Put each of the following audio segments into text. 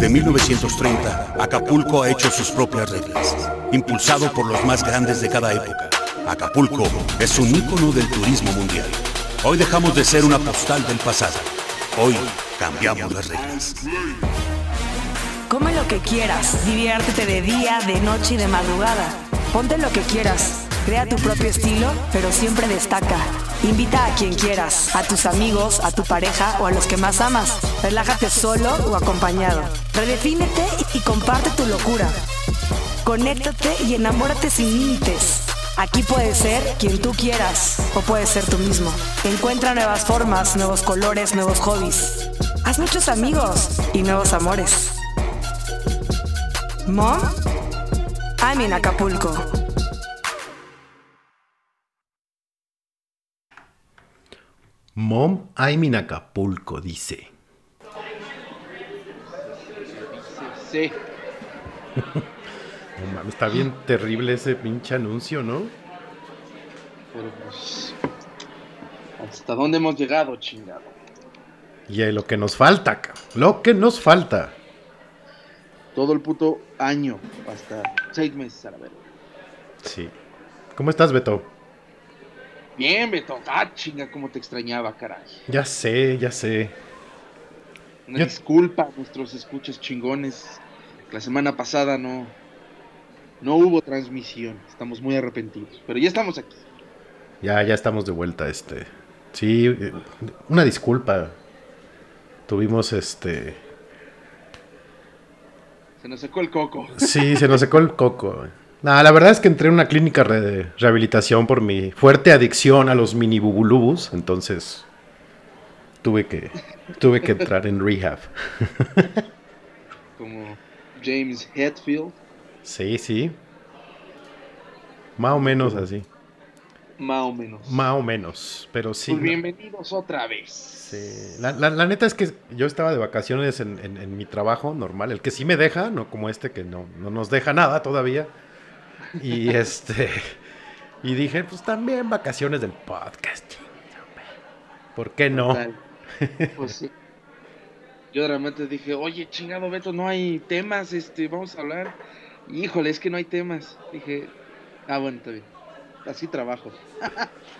Desde 1930, Acapulco ha hecho sus propias reglas, impulsado por los más grandes de cada época. Acapulco es un ícono del turismo mundial. Hoy dejamos de ser una postal del pasado. Hoy cambiamos las reglas. Come lo que quieras, diviértete de día, de noche y de madrugada. Ponte lo que quieras. Crea tu propio estilo, pero siempre destaca. Invita a quien quieras, a tus amigos, a tu pareja o a los que más amas. Relájate solo o acompañado. Redefínete y comparte tu locura. Conéctate y enamórate sin límites. Aquí puedes ser quien tú quieras o puedes ser tú mismo. Encuentra nuevas formas, nuevos colores, nuevos hobbies. Haz muchos amigos y nuevos amores. Mom, I'm in Acapulco. Mom, I'm in Acapulco, dice. Sí. No mames, está bien terrible ese pinche anuncio, ¿no? Pero pues. ¿Hasta dónde hemos llegado, chingado? Y eh, lo que nos falta, cabrón. Lo que nos falta. Todo el puto año. Hasta seis meses a la verga. Sí. ¿Cómo estás, Beto? Bien, Beto. Ah, chinga, cómo te extrañaba, caray. Ya sé, ya sé. Una Yo- disculpa a nuestros escuchas chingones. La semana pasada no. No hubo transmisión. Estamos muy arrepentidos. Pero ya estamos aquí. Ya, ya estamos de vuelta, este. Sí, eh, una disculpa. Tuvimos este. Se nos secó el coco. Sí, se nos secó el coco. Nah, la verdad es que entré en una clínica de rehabilitación por mi fuerte adicción a los mini bubulubus, entonces tuve que tuve que entrar en rehab. Como James Hetfield. Sí, sí. Más o menos así. Más o menos. Más o menos, pero sí. Pues bienvenidos otra vez. sí. La, la- la neta es que yo estaba de vacaciones en, en- en mi trabajo normal, el que sí me deja, no como este que no, no nos deja nada todavía. Y este y dije, pues también vacaciones del podcast. ¿Por qué no? Pues sí. Yo realmente dije, oye, chingado Beto, no hay temas, este, vamos a hablar. Híjole, es que no hay temas. Dije, ah, bueno, está bien. Así trabajo.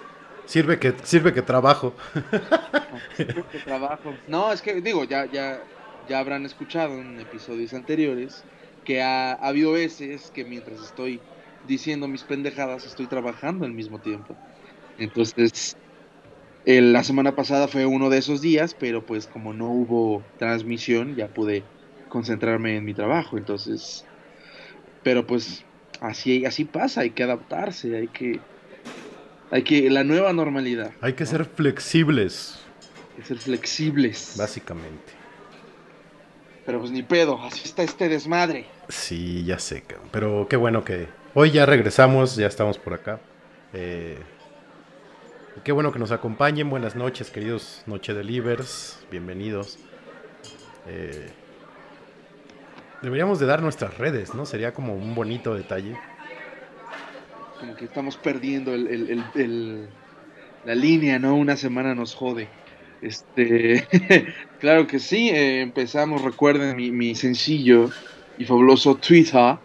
Sirve que sirve que trabajo. Creo que trabajo. No, es que digo, ya, ya, ya habrán escuchado en episodios anteriores que ha, ha habido veces que mientras estoy diciendo mis pendejadas estoy trabajando al mismo tiempo. Entonces, la semana pasada fue uno de esos días, pero pues como no hubo transmisión, ya pude concentrarme en mi trabajo. Entonces, pero pues así, así pasa, hay que adaptarse, hay que, hay que, la nueva normalidad, Hay que ser flexibles, hay que ser flexibles. básicamente. Pero pues ni pedo, así está este desmadre. Sí, ya sé, pero qué bueno que hoy ya regresamos, ya estamos por acá. Eh, qué bueno que nos acompañen. Buenas noches, queridos Noche Delivers. Bienvenidos. Eh, deberíamos de dar nuestras redes, ¿no? Sería como un bonito detalle. Como que estamos perdiendo el- la línea, ¿no? Una semana nos jode. Este, claro que sí, eh, empezamos, recuerden mi, mi sencillo y fabuloso Twitter,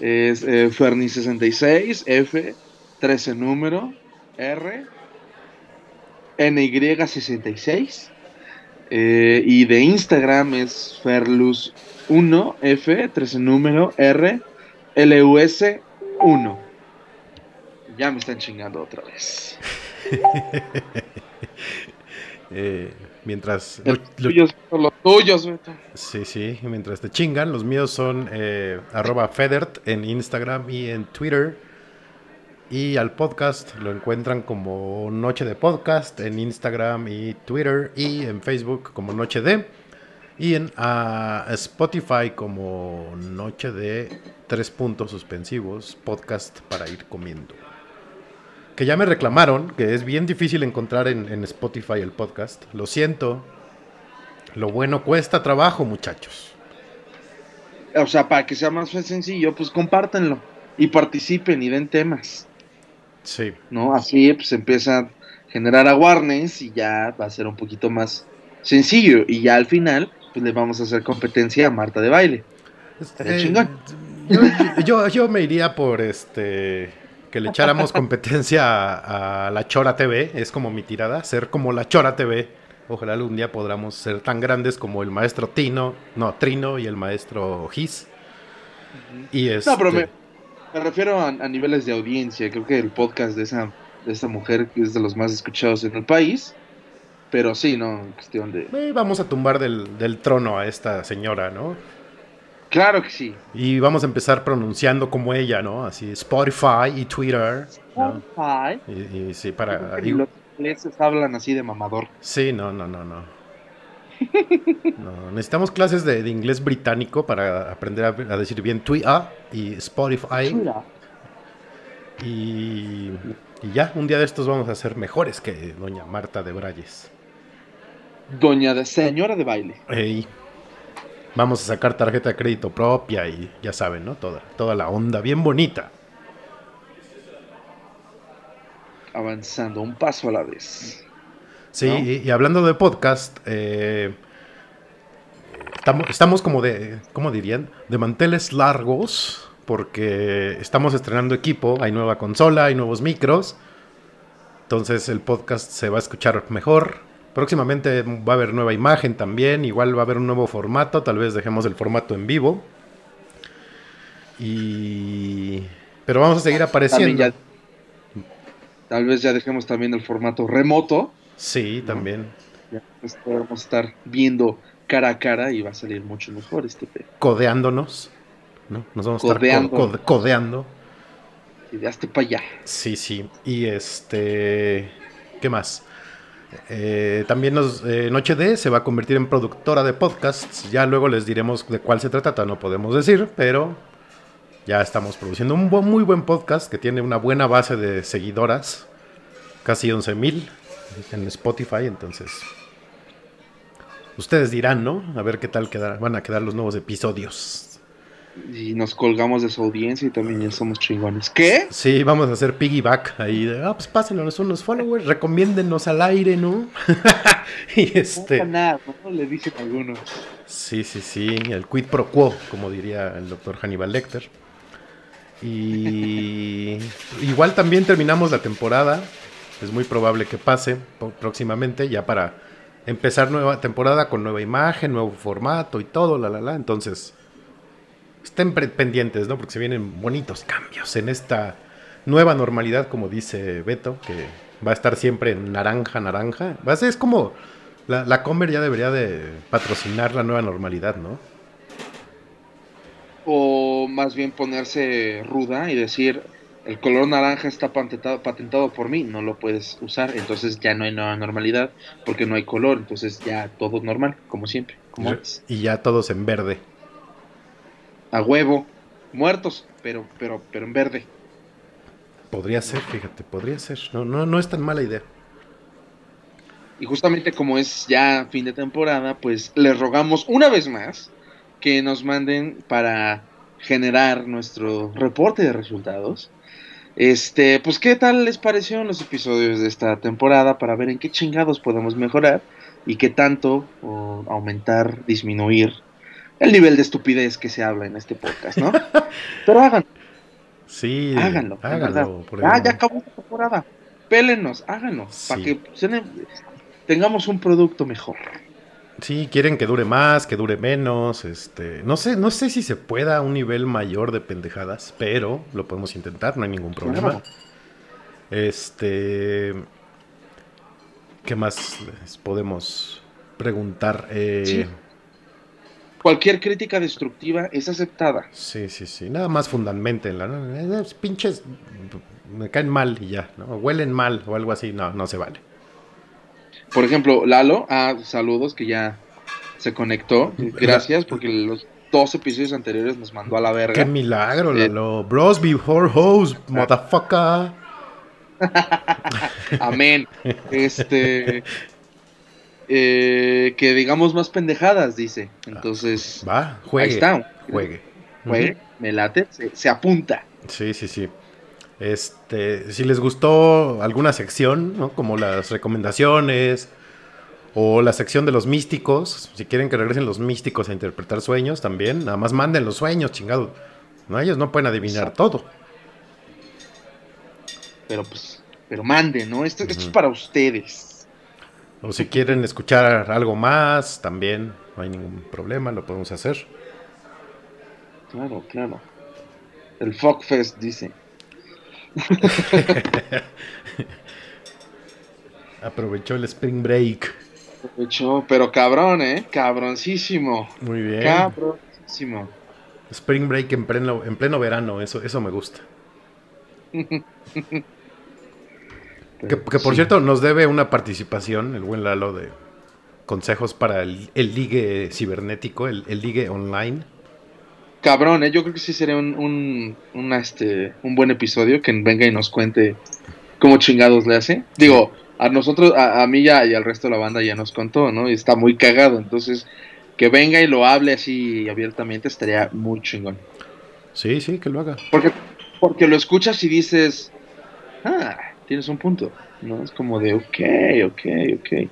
es eh, Ferni66, F, 13 número, R, NY66, eh, y de Instagram es Ferlus1, F, 13 número, R, LUS uno. Ya me están chingando otra vez. Eh, mientras... Los lo- tuyos son los tuyos, Beto. Sí, sí, mientras te chingan, los míos son eh, arroba Federt en Instagram y en Twitter. Y al podcast lo encuentran como Noche de Podcast en Instagram y Twitter y en Facebook como Noche de. Y en Spotify como Noche de tres puntos suspensivos, podcast para ir comiendo. Que ya me reclamaron que es bien difícil encontrar en, en Spotify el podcast. Lo siento, lo bueno cuesta trabajo, muchachos. O sea, para que sea más sencillo, pues compártanlo. Y participen y den temas. Sí, ¿No? Así pues empieza a generar awareness y ya va a ser un poquito más sencillo. Y ya al final, pues le vamos a hacer competencia a Marta de baile. Chingón. yo, yo- yo me iría por este que le echáramos competencia a, a la Chora TV, es como mi tirada, ser como la Chora TV. Ojalá algún día podamos ser tan grandes como el maestro Tino, no, Trino y el maestro Gis. Y este, No, pero me, me refiero a, a niveles de audiencia. Creo que el podcast de esa, de esa mujer que es de los más escuchados en el país. Pero sí, no, cuestión de... eh, vamos a tumbar del, del trono a esta señora, ¿no? Claro que sí. Y vamos a empezar pronunciando como ella, ¿no? Así, Spotify y Twitter. ¿no? Ay, Y, y sí, para... los ingleses hablan así de mamador. Sí, no, no, no, no. No, necesitamos clases de, de inglés británico para aprender a, a decir bien Twitter y Spotify. Y, y ya, un día de estos vamos a ser mejores que doña Marta de Brayes. Doña de señora de baile. Ey, vamos a sacar tarjeta de crédito propia y ya saben, ¿no? Toda, toda la onda bien bonita. Avanzando un paso a la vez. Sí, ¿no? y, y hablando de podcast, eh, estamos, estamos como de, ¿cómo dirían? De manteles largos, porque estamos estrenando equipo, hay nueva consola, hay nuevos micros, entonces el podcast se va a escuchar mejor. Próximamente va a haber nueva imagen también, igual va a haber un nuevo formato, tal vez dejemos el formato en vivo. Y... Pero vamos a seguir apareciendo. ya- tal vez ya dejemos también el formato remoto. Sí, también. Ya pues, podemos estar viendo cara a cara y va a salir mucho mejor este pedo. Codeándonos. ¿no? Nos vamos a estar co- Codeando. co- codeando. Y de hasta para allá. Sí, sí. Y este. ¿Qué más? Eh, también nos, eh, Noche D se va a convertir en productora de podcasts. Ya luego les diremos de cuál se trata, no podemos decir, pero ya estamos produciendo un muy buen podcast que tiene una buena base de seguidoras, casi 11 mil en Spotify. Entonces, ustedes dirán, ¿no? A ver qué tal van a quedar los nuevos episodios. Y nos colgamos de su audiencia y también ya somos chingones. ¿Qué? Sí, vamos a hacer piggyback ahí. De, ah, pues pásenos unos followers, recomiéndenos al aire, ¿no? y este. No, nada, ¿no? Le dicen algunos. Sí, sí, sí, el quid pro quo, como diría el doctor Hannibal Lecter. Y igual también terminamos la temporada. Es muy probable que pase próximamente, ya para empezar nueva temporada con nueva imagen, nuevo formato y todo, la la la. Entonces, estén pendientes, ¿no? Porque se vienen bonitos cambios en esta nueva normalidad, como dice Beto, que va a estar siempre en naranja, naranja. Va a ser, es como la, la Comer ya debería de patrocinar la nueva normalidad, ¿no? O más bien ponerse ruda y decir, el color naranja está patentado, patentado por mí, no lo puedes usar, entonces ya no hay nueva normalidad porque no hay color, entonces ya todo normal, como siempre, como antes. Y ya todos en verde. A huevo, muertos, pero, pero, pero en verde. Podría ser, fíjate, podría ser. No, no, no es tan mala idea. Y justamente como es ya fin de temporada, pues les rogamos una vez más que nos manden para generar nuestro reporte de resultados. Este, pues qué tal les parecieron los episodios de esta temporada para ver en qué chingados podemos mejorar y qué tanto o aumentar, disminuir el nivel de estupidez que se habla en este podcast, ¿no? Pero háganlo, Sí, háganlo, háganlo. por Ah, ya acabó esta temporada. Pélenos, háganlo, Sí. para que tengamos un producto mejor. Sí, quieren que dure más, que dure menos, este, no sé, no sé si se pueda a un nivel mayor de pendejadas, pero lo podemos intentar, no hay ningún problema. Claro. Este, ¿qué más les podemos preguntar? Eh, Sí. Cualquier crítica destructiva es aceptada. Sí, sí, sí. Nada más fundamentenla. ¿no? Eh, eh, pinches me caen mal y ya, ¿no? Huelen mal o algo así. No, no se vale. Por ejemplo, Lalo, ah, saludos que ya se conectó. Gracias porque los dos episodios anteriores nos mandó a la verga. Qué milagro, Eh. Lalo. Bros before hoes, motherfucker. Amén. Este. eh, que digamos más pendejadas, dice. Entonces, Va, juegue. ahí está. Juegue. Juegue, me late, se, se apunta. Sí, sí, sí. Este, si les gustó alguna sección, ¿no? Como las recomendaciones o la sección de los místicos, si quieren que regresen los místicos a interpretar sueños también, nada más manden los sueños, chingado. No, ellos no pueden adivinar Exacto. todo. Pero pues, pero mande, ¿no? Esto, esto es para ustedes. O si quieren escuchar algo más, también no hay ningún problema, lo podemos hacer. Claro, claro. El Fogfest dice. Aprovechó el Spring Break. Aprovechó, pero cabrón, ¿eh? Cabroncísimo. Muy bien. Cabroncísimo. Spring Break en pleno, en pleno verano, eso, eso me gusta. Que, que por Sí. cierto, nos debe una participación, el buen Lalo, de consejos para el, el ligue cibernético, el, el ligue online. Cabrón, ¿eh? Yo creo que sí sería un, un, este, un buen episodio que venga y nos cuente cómo chingados le hace. Digo, a nosotros, a, a mí ya y al resto de la banda ya nos contó, ¿no? Y está muy cagado. Entonces, que venga y lo hable así abiertamente estaría muy chingón. Sí, sí, que lo haga. Porque, porque lo escuchas y dices, ah, tienes un punto, ¿no? Es como de, ok, ok, ok,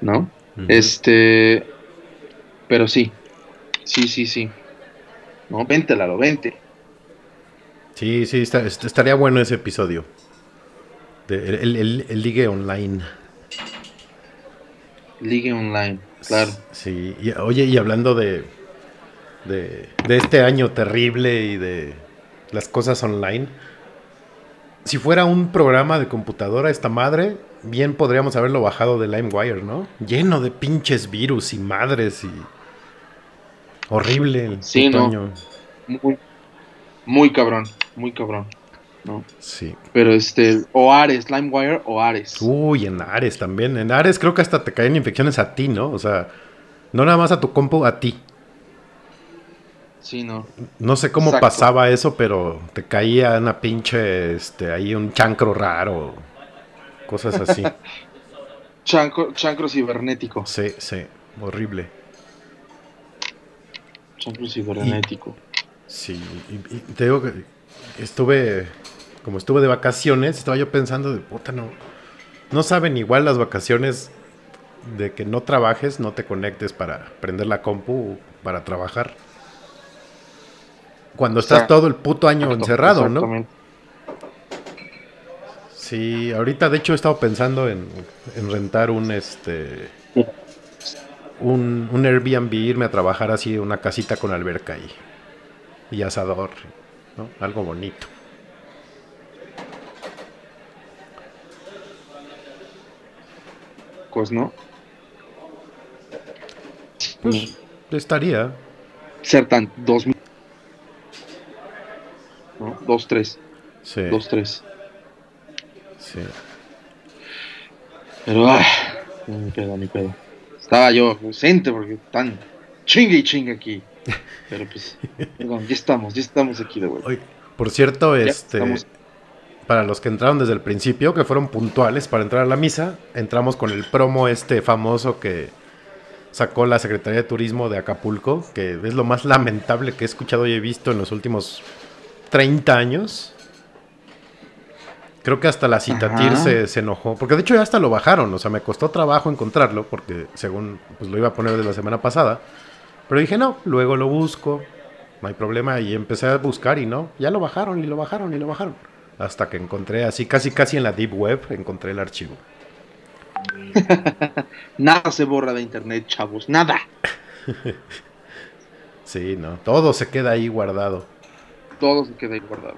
¿no? Este, pero sí, sí, sí, sí. No, vente, Lalo, vente. Sí, sí, está- est- estaría bueno ese episodio. De- el, el- el ligue online. Ligue online, claro. Sí, y, oye, y hablando de, de, de este año terrible y de las cosas online, si fuera un programa de computadora esta madre, bien podríamos haberlo bajado de LimeWire, ¿no? Lleno de pinches virus y madres y... Horrible el Sí, ¿no? Muy, muy cabrón, muy cabrón, ¿no? Sí. Pero este, o Ares, LimeWire o Ares. Uy, en Ares también. En Ares creo que hasta te caen infecciones a ti, ¿no? O sea, no nada más a tu compu, a ti. Sí, no. No sé cómo Exacto. pasaba eso, pero te caía una pinche, este, ahí un chancro raro. Cosas así. Chancro, chancro cibernético. sí, sí, horrible. Chancro cibernético. Sí, y, y te digo que estuve, como estuve de vacaciones, estaba yo pensando de puta, no, no saben igual las vacaciones de que no trabajes, no te conectes para prender la compu para trabajar. Cuando estás todo el puto año Exacto, encerrado, ¿no? Sí, ahorita de hecho he estado pensando en, en rentar un este un, un Airbnb, irme a trabajar así una casita con alberca y, y asador, ¿no? Algo bonito. Pues no. Pues estaría. ser tan dos mil- ¿no? dos tres Sí, dos tres sí. pero ah, ni pedo ni pedo estaba yo ausente porque tan chingue y chingue aquí pero pues perdón, ya estamos ya estamos aquí de vuelta por cierto, Ya este estamos. para los que entraron desde el principio, que fueron puntuales para entrar a la misa, entramos con el promo este famoso que sacó la Secretaría de Turismo de Acapulco, que es lo más lamentable que he escuchado y he visto en los últimos 30 años. Creo que hasta la Citatir se enojó, porque de hecho ya hasta lo bajaron, o sea, me costó trabajo encontrarlo, porque según pues, lo iba a poner de la semana pasada, pero dije, no, luego lo busco, no hay problema, y empecé a buscar y no, ya lo bajaron y lo bajaron y lo bajaron, hasta que encontré así, casi casi en la Deep Web, encontré el archivo. nada se borra de internet, chavos, nada. sí, no, todo se queda ahí guardado. Todo se queda ahí guardado.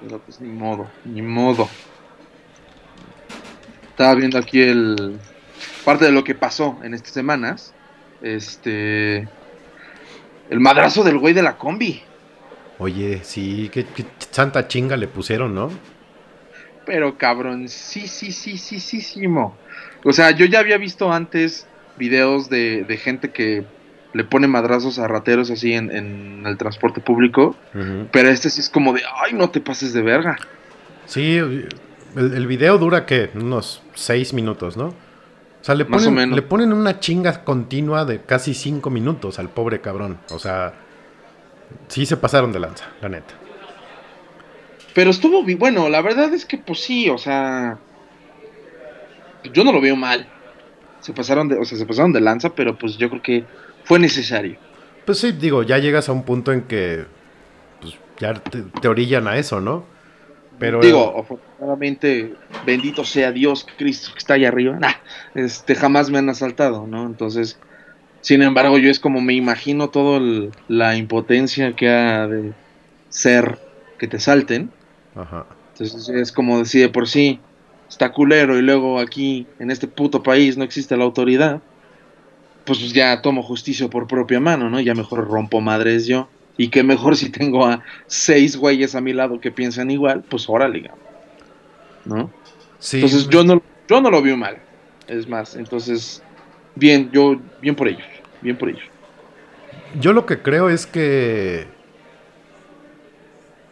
Pero pues ni modo, ni modo. Estaba viendo aquí el parte de lo que pasó en estas semanas. Este el madrazo del güey de la combi. Oye, sí, qué, santa chinga le pusieron, ¿no? Pero cabrón, sí, sí, sí, sí, sí, sí, O sea, yo ya había visto antes videos de, gente que le pone madrazos a rateros así en, el transporte público. Pero este sí es como de, ay, no te pases de verga. Sí, el, el video dura que unos seis minutos, ¿no? O sea, le ponen, le ponen una chinga continua de casi cinco minutos al pobre cabrón. O sea, sí se pasaron de lanza, la neta. Pero estuvo bueno, la verdad es que pues sí, o sea, yo no lo veo mal. Se pasaron de, o sea, se pasaron de lanza, pero pues yo creo que fue necesario. Pues sí, digo, ya llegas a un punto en que pues, ya te, orillan a eso, ¿no? Pero digo, afortunadamente, bendito sea Dios, Cristo que está ahí arriba. este, jamás me han asaltado, ¿no? Entonces, sin embargo, yo es como me imagino toda la impotencia que ha de ser que te salten. Ajá. Entonces es como decir por sí, está culero y luego aquí, en este puto país, no existe la autoridad. Pues ya tomo justicia por propia mano, ¿no? Ya mejor rompo madres yo. Y que mejor si tengo a seis güeyes a mi lado que piensan igual, pues órale, ¿no? Sí. Entonces yo no, yo no lo veo mal. Es más, entonces, bien, yo, bien por ellos bien por ello. Yo lo que creo es que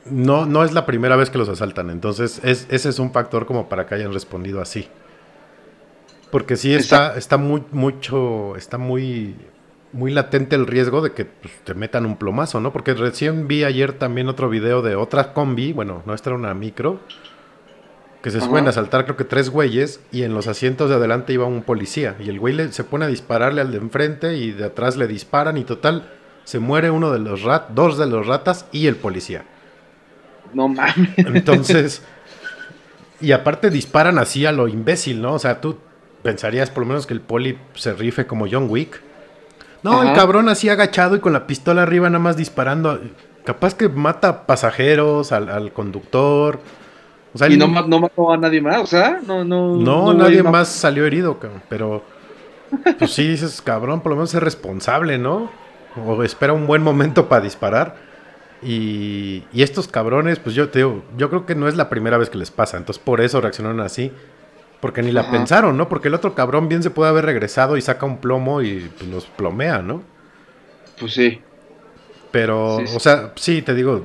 no, no es la primera vez que los asaltan, entonces ese es un factor como para que hayan respondido así. Porque sí está, está muy, mucho, está muy, muy latente el riesgo de que pues, te metan un plomazo, ¿no? Porque recién vi ayer también otro video de otra combi, bueno, no esta era una micro, que se suben a saltar creo que tres güeyes y en los asientos de adelante iba un policía y el güey se pone a dispararle al de enfrente y de atrás le disparan y total se muere uno de los rat, dos de los ratas y el policía. No mames. Entonces, y aparte disparan así a lo imbécil, ¿no? O sea, tú pensarías por lo menos que el poli se rife como John Wick. No, el cabrón así agachado y con la pistola arriba nada más disparando. Capaz que mata pasajeros, al, al conductor y no, mató a nadie más, o sea, no, no. No, nadie más salió herido, cabrón. Pero, pues sí dices, cabrón, por lo menos es responsable, ¿no? O espera un buen momento para disparar. Y, y estos cabrones, pues yo te digo, yo creo que no es la primera vez que les pasa. Entonces por eso reaccionaron así. Porque ni la pensaron, ¿no? Porque el otro cabrón bien se puede haber regresado y saca un plomo y pues, los plomea, ¿no? Pues sí. Pero, o sea, sí, te digo,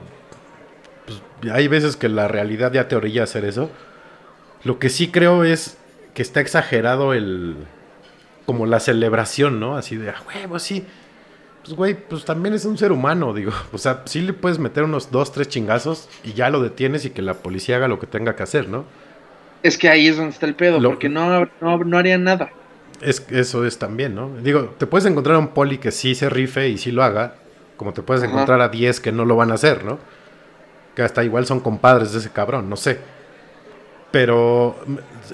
hay veces que la realidad ya te orilla a hacer eso. Lo que sí creo es que está exagerado el. como la celebración, ¿no? Así de, a huevo, sí. Pues, güey, pues también es un ser humano, digo. O sea, sí le puedes meter unos dos, tres chingazos y ya lo detienes y que la policía haga lo que tenga que hacer, ¿no? Es que ahí es donde está el pedo, porque no, no, harían nada. Es, eso es también, ¿no? Digo, te puedes encontrar a un poli que sí se rife y sí lo haga, como te puedes encontrar a 10 que no lo van a hacer, ¿no? que hasta igual son compadres de ese cabrón, no sé. Pero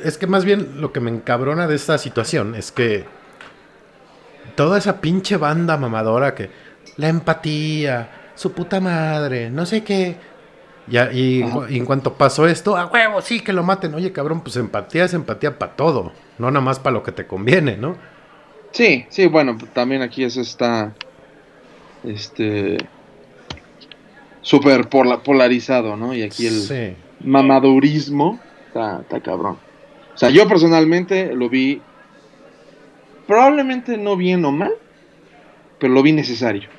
es que más bien lo que me encabrona de esta situación es que toda esa pinche banda mamadora que la empatía, su puta madre, no sé qué. Ya, y, en cuanto pasó esto, a huevo, sí, que lo maten. Oye, cabrón, pues empatía es empatía para todo, no nada más para lo que te conviene, ¿no? Sí, sí, bueno, también aquí eso está, este, súper polarizado, ¿no? Y aquí el mamadurismo está, está cabrón. O sea, yo personalmente lo vi, probablemente no bien o mal, pero lo vi necesario.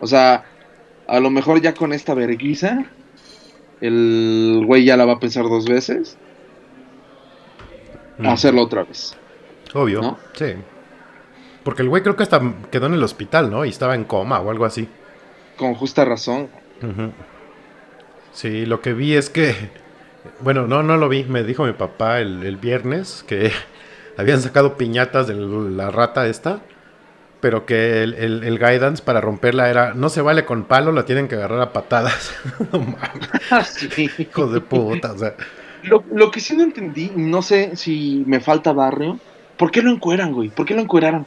O sea, a lo mejor ya con esta verguiza, el güey ya la va a pensar dos veces. A hacerlo otra vez. Obvio, ¿no? sí. Porque el güey creo que hasta quedó en el hospital, ¿no? Y estaba en coma o algo así con justa razón. Sí, lo que vi es que, bueno, no, no lo vi, me dijo mi papá el, viernes que habían sacado piñatas de la rata esta, pero que el, guidance para romperla era, no se vale con palo, la tienen que agarrar a patadas. no. Hijo de puta, o sea, Lo, lo que sí no entendí, no sé si me falta barrio, ¿por qué lo encueran, güey? ¿Por qué lo encueraron?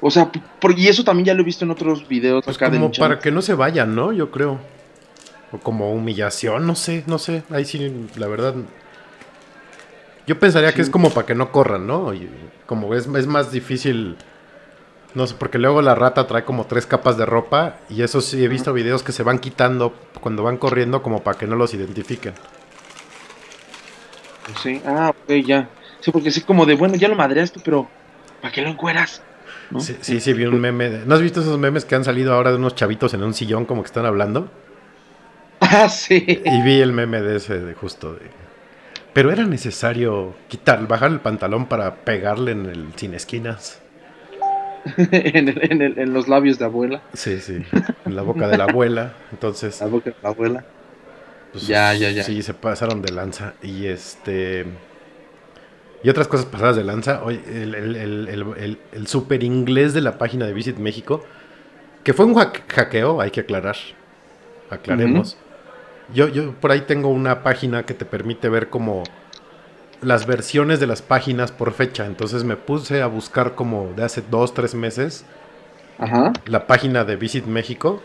O sea, por, y eso también ya lo he visto en otros videos Pues acá como para que no se vayan, ¿no? Yo creo. O como humillación, no sé, no sé. Ahí sí, la verdad. Yo pensaría que es como para que no corran, ¿no? Y como es, es más difícil. No sé, porque luego la rata trae como tres capas de ropa. Y eso sí he visto videos que se van quitando cuando van corriendo, como para que no los identifiquen. Sí, ah, ok, ya. Sí, porque sí, como de, bueno, ya lo madreaste, pero ¿para qué lo encueras? ¿No? Sí, sí, sí, vi un meme. de- ¿No has visto esos memes que han salido ahora de unos chavitos en un sillón como que están hablando? Ah, sí. Y vi el meme de ese, de justo de... Pero era necesario quitar, bajar el pantalón para pegarle en el sin esquinas. en, el- en, el- en los labios de abuela. Sí, sí, en la boca de la abuela. Entonces, La boca de la abuela. pues, Ya, ya, ya. Sí, se pasaron de lanza. Y este... Y otras cosas pasadas de lanza. Oye, el, el, el, super inglés de la página de Visit México, que fue un hack- hackeo, hay que aclarar. Aclaremos. Yo, yo por ahí tengo una página que te permite ver como las versiones de las páginas por fecha. Entonces me puse a buscar como de hace dos, tres meses Ajá. la página de Visit México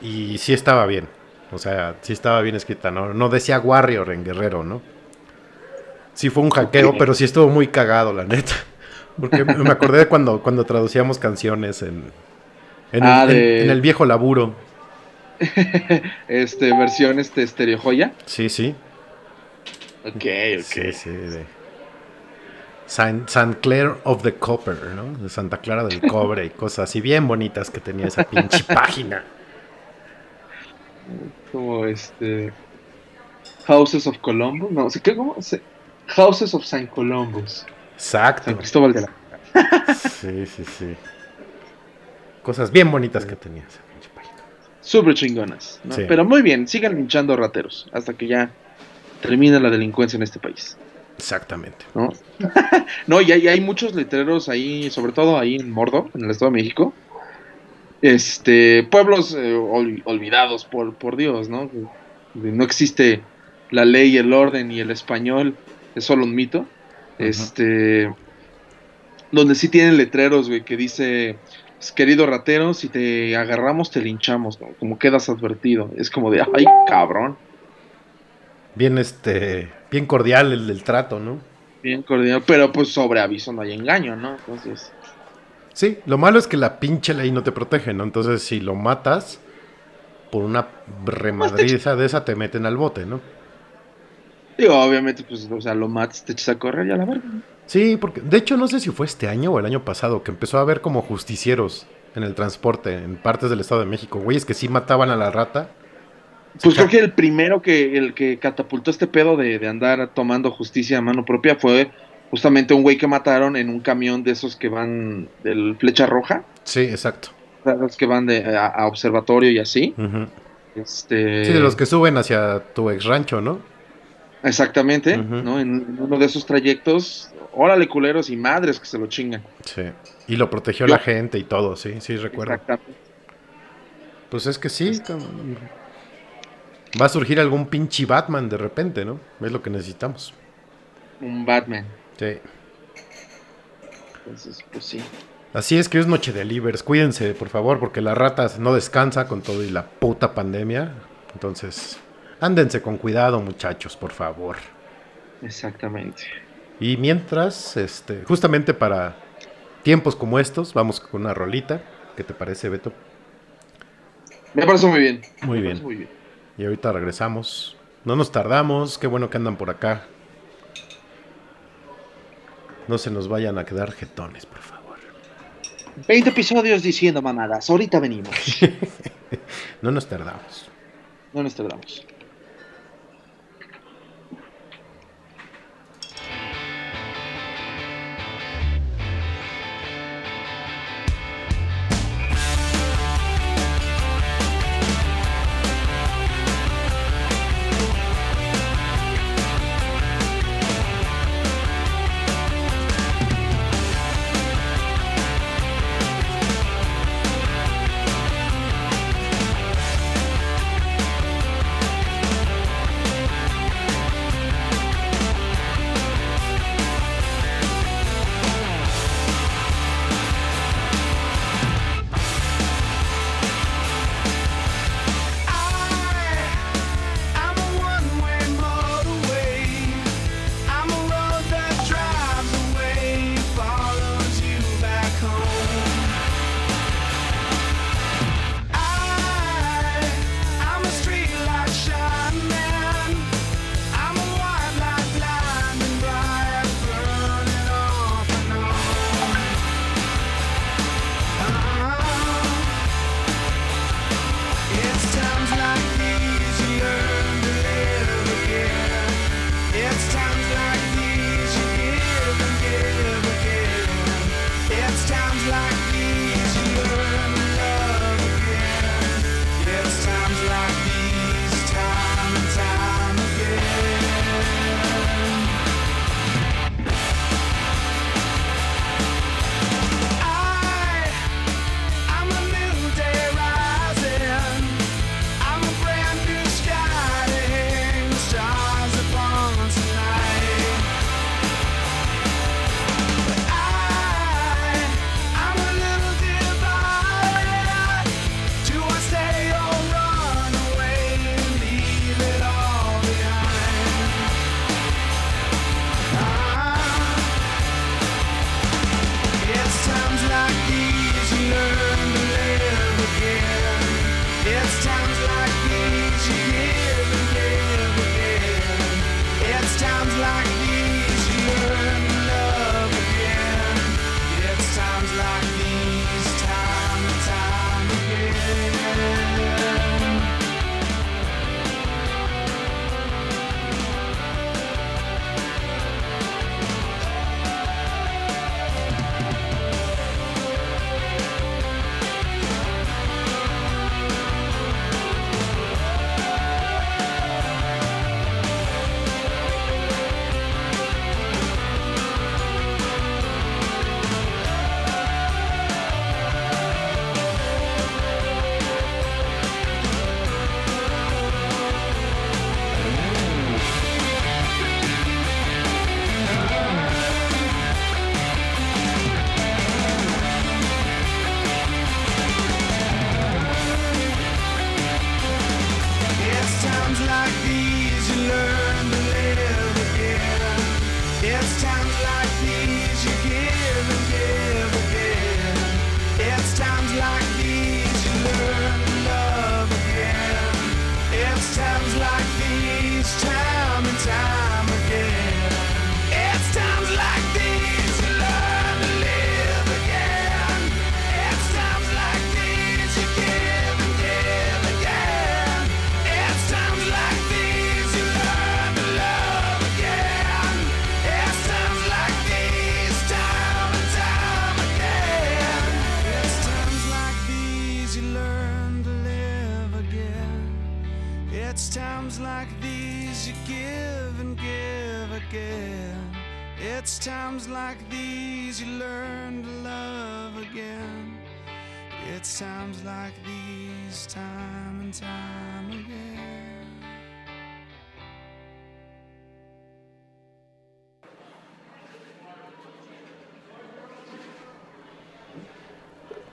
y sí estaba bien. O sea, sí estaba bien escrita, ¿no? No decía Warrior en Guerrero, ¿no? Sí fue un hackeo, pero sí estuvo muy cagado, la neta. Porque me acordé de cuando, cuando traducíamos canciones en, en, Ah, el, en el viejo laburo. Este, versión este, estereo joya. Sí, sí. Ok, ok. Sí, sí. De San, San Clair of the Copper, ¿no? De Santa Clara del Cobre y cosas así bien bonitas que tenía esa pinche página. Como este. Houses of Columbus. No, ¿sí ¿qué? ¿Cómo? Se- Houses of San Columbus. Exacto. San Cristóbal de la. Sí, sí, sí. Cosas bien bonitas que tenía esa pinche página. Súper chingonas. ¿no? Sí. Pero muy bien, sigan linchando rateros. Hasta que ya termine la delincuencia en este país. Exactamente. ¿no? no, y hay, hay muchos letreros ahí, sobre todo ahí en Mordor, en el Estado de México. Este, pueblos eh, ol- olvidados por, por Dios, ¿no? No existe la ley, el orden y el español, es solo un mito. Este, donde sí tienen letreros, güey, que dice, querido ratero, si te agarramos te linchamos, ¿no? como quedas advertido. Es como de, ay, cabrón. Bien, este, bien cordial el del trato, ¿no? Bien coordinado, pero pues sobre aviso no hay engaño, ¿no? Entonces... Sí, lo malo es que la pinche ley no te protege, ¿no? Entonces, si lo matas, por una remadriza de esa te meten al bote, ¿no? Digo, obviamente, pues, o sea, lo matas, te echas a correr ya la verga. Sí, porque de hecho no sé si fue este año o el año pasado que empezó a haber como justicieros en el transporte en partes del Estado de México, güeyes que sí mataban a la rata. Pues creo que el primero que, el que catapultó este pedo de, de andar tomando justicia a mano propia fue justamente un güey que mataron en un camión de esos que van del Flecha Roja, Sí, exacto. los que van de, a, a observatorio y así. Este, Sí, de los que suben hacia tu ex rancho, ¿no? Exactamente. ¿no? En uno de esos trayectos, órale culeros y madres que se lo chingan. Sí. Y lo protegió Yo- la gente y todo, sí, sí, recuerdo. Exactamente. Pues es que sí. com- Va a surgir algún pinche Batman de repente, ¿no? Es lo que necesitamos. Un Batman. Sí. Entonces, pues sí. Así es que es noche de libres. Cuídense, por favor, porque la rata no descansa con todo y la puta pandemia. Entonces, ándense con cuidado, muchachos, por favor. Exactamente. Y mientras, este, justamente para tiempos como estos, vamos con una rolita. ¿Qué te parece, Beto? Me parece muy bien. Muy Me bien. parece muy bien. Y ahorita regresamos. No nos tardamos. Qué bueno que andan por acá. No se nos vayan a quedar jetones, por favor. 20 episodios diciendo mamadas. Ahorita venimos. No nos tardamos. No nos tardamos.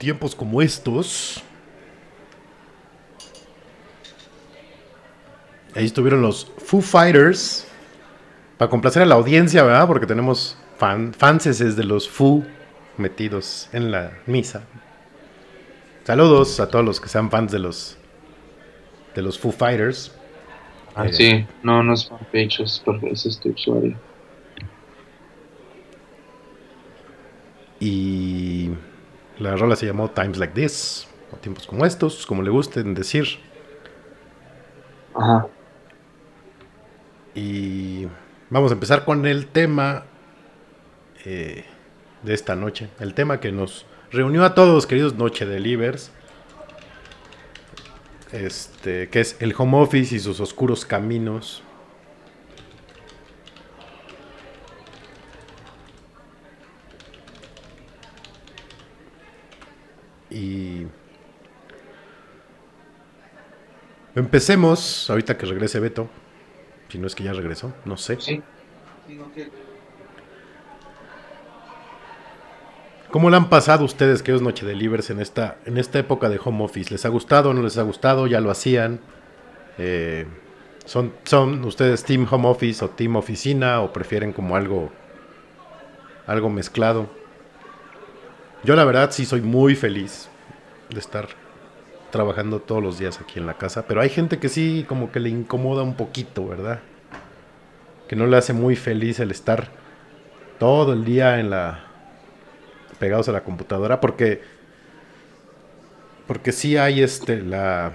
Tiempos como estos. Ahí estuvieron los Foo Fighters. Para complacer a la audiencia, ¿verdad? Porque tenemos fan, fanses de los Foo metidos en la misa. Saludos a todos los que sean fans de los de los Foo Fighters. Ah, Eh, sí, no, no es fanpage, es, porque es este usuario. Y la rola se llamó Times Like This, o tiempos como estos, como le gusten decir. Ajá. Y vamos a empezar con el tema eh, de esta noche. El tema que nos reunió a todos, queridos Noche Delivers. Este, que es el home office y sus oscuros caminos. Empecemos, ahorita que regrese Beto. Si no es que ya regresó, no sé. Sí. Que- ¿Cómo le han pasado ustedes, queridos Noche Delivers, en esta, en esta época de home office? ¿Les ha gustado o no les ha gustado? ¿Ya lo hacían? Eh, ¿son, ¿Son ustedes team home office o team oficina o prefieren como algo, algo mezclado? Yo la verdad sí soy muy feliz de estar trabajando todos los días aquí en la casa, pero hay gente que sí como que le incomoda un poquito, ¿verdad? Que no le hace muy feliz el estar todo el día en la pegados a la computadora porque porque sí hay este la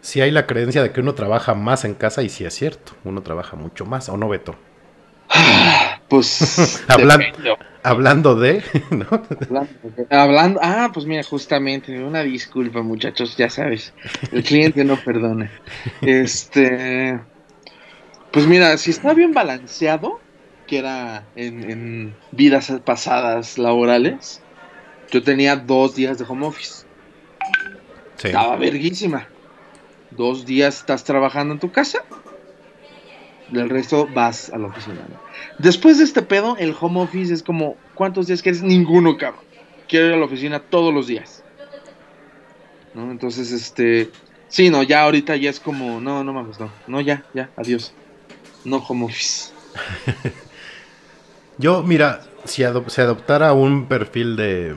sí hay la creencia de que uno trabaja más en casa y sí es cierto, uno trabaja mucho más, o no Beto. Pues. Hablan- Hablando de, ¿no? Hablando, hablando- ah, pues mira, justamente, una disculpa, muchachos, ya sabes, el cliente no perdona. Este, pues mira, si está bien balanceado, que era en, en vidas pasadas laborales, yo tenía dos días de home office. Sí. Estaba verguísima. Dos días estás trabajando en tu casa. Del resto vas a la oficina. ¿no? Después de este pedo, el home office es como, ¿cuántos días quieres? Ninguno, cabrón. Quiero ir a la oficina todos los días. ¿No? Entonces, este... Sí, no, ya ahorita ya es como, no, no mames, no. No, ya, ya, adiós. No home office. Yo, mira, si se adoptara un perfil de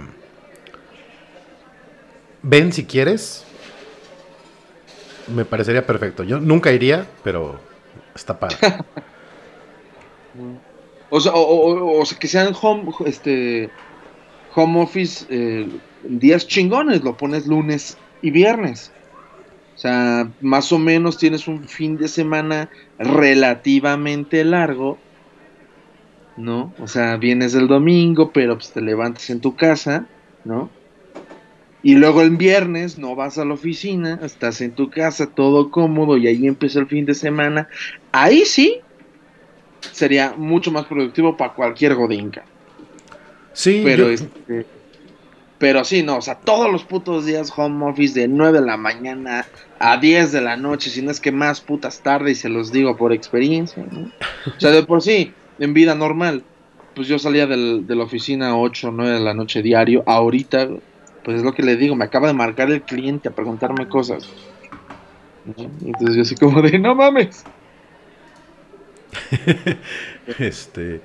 ven si quieres, me parecería perfecto. Yo nunca iría, pero está padre. O sea, o, sea, que sean home, este, home office eh, días chingones, lo pones lunes y viernes. O sea, más o menos tienes un fin de semana relativamente largo, ¿no? O sea, vienes el domingo, pero pues te levantas en tu casa, ¿no? Y luego el viernes no vas a la oficina, estás en tu casa todo cómodo y ahí empieza el fin de semana. Ahí sí, sería mucho más productivo para cualquier godinca. Sí, Pero yo- este, pero sí, no, o sea, todos los putos días home office de 9 de la mañana a 10 de la noche, si no es que más putas tarde y se los digo por experiencia, ¿no? O sea, de por sí, en vida normal, pues yo salía del- de la oficina a 8 o 9 de la noche diario, ahorita, pues es lo que le digo, me acaba de marcar el cliente a preguntarme cosas. Entonces yo así como de, no mames. este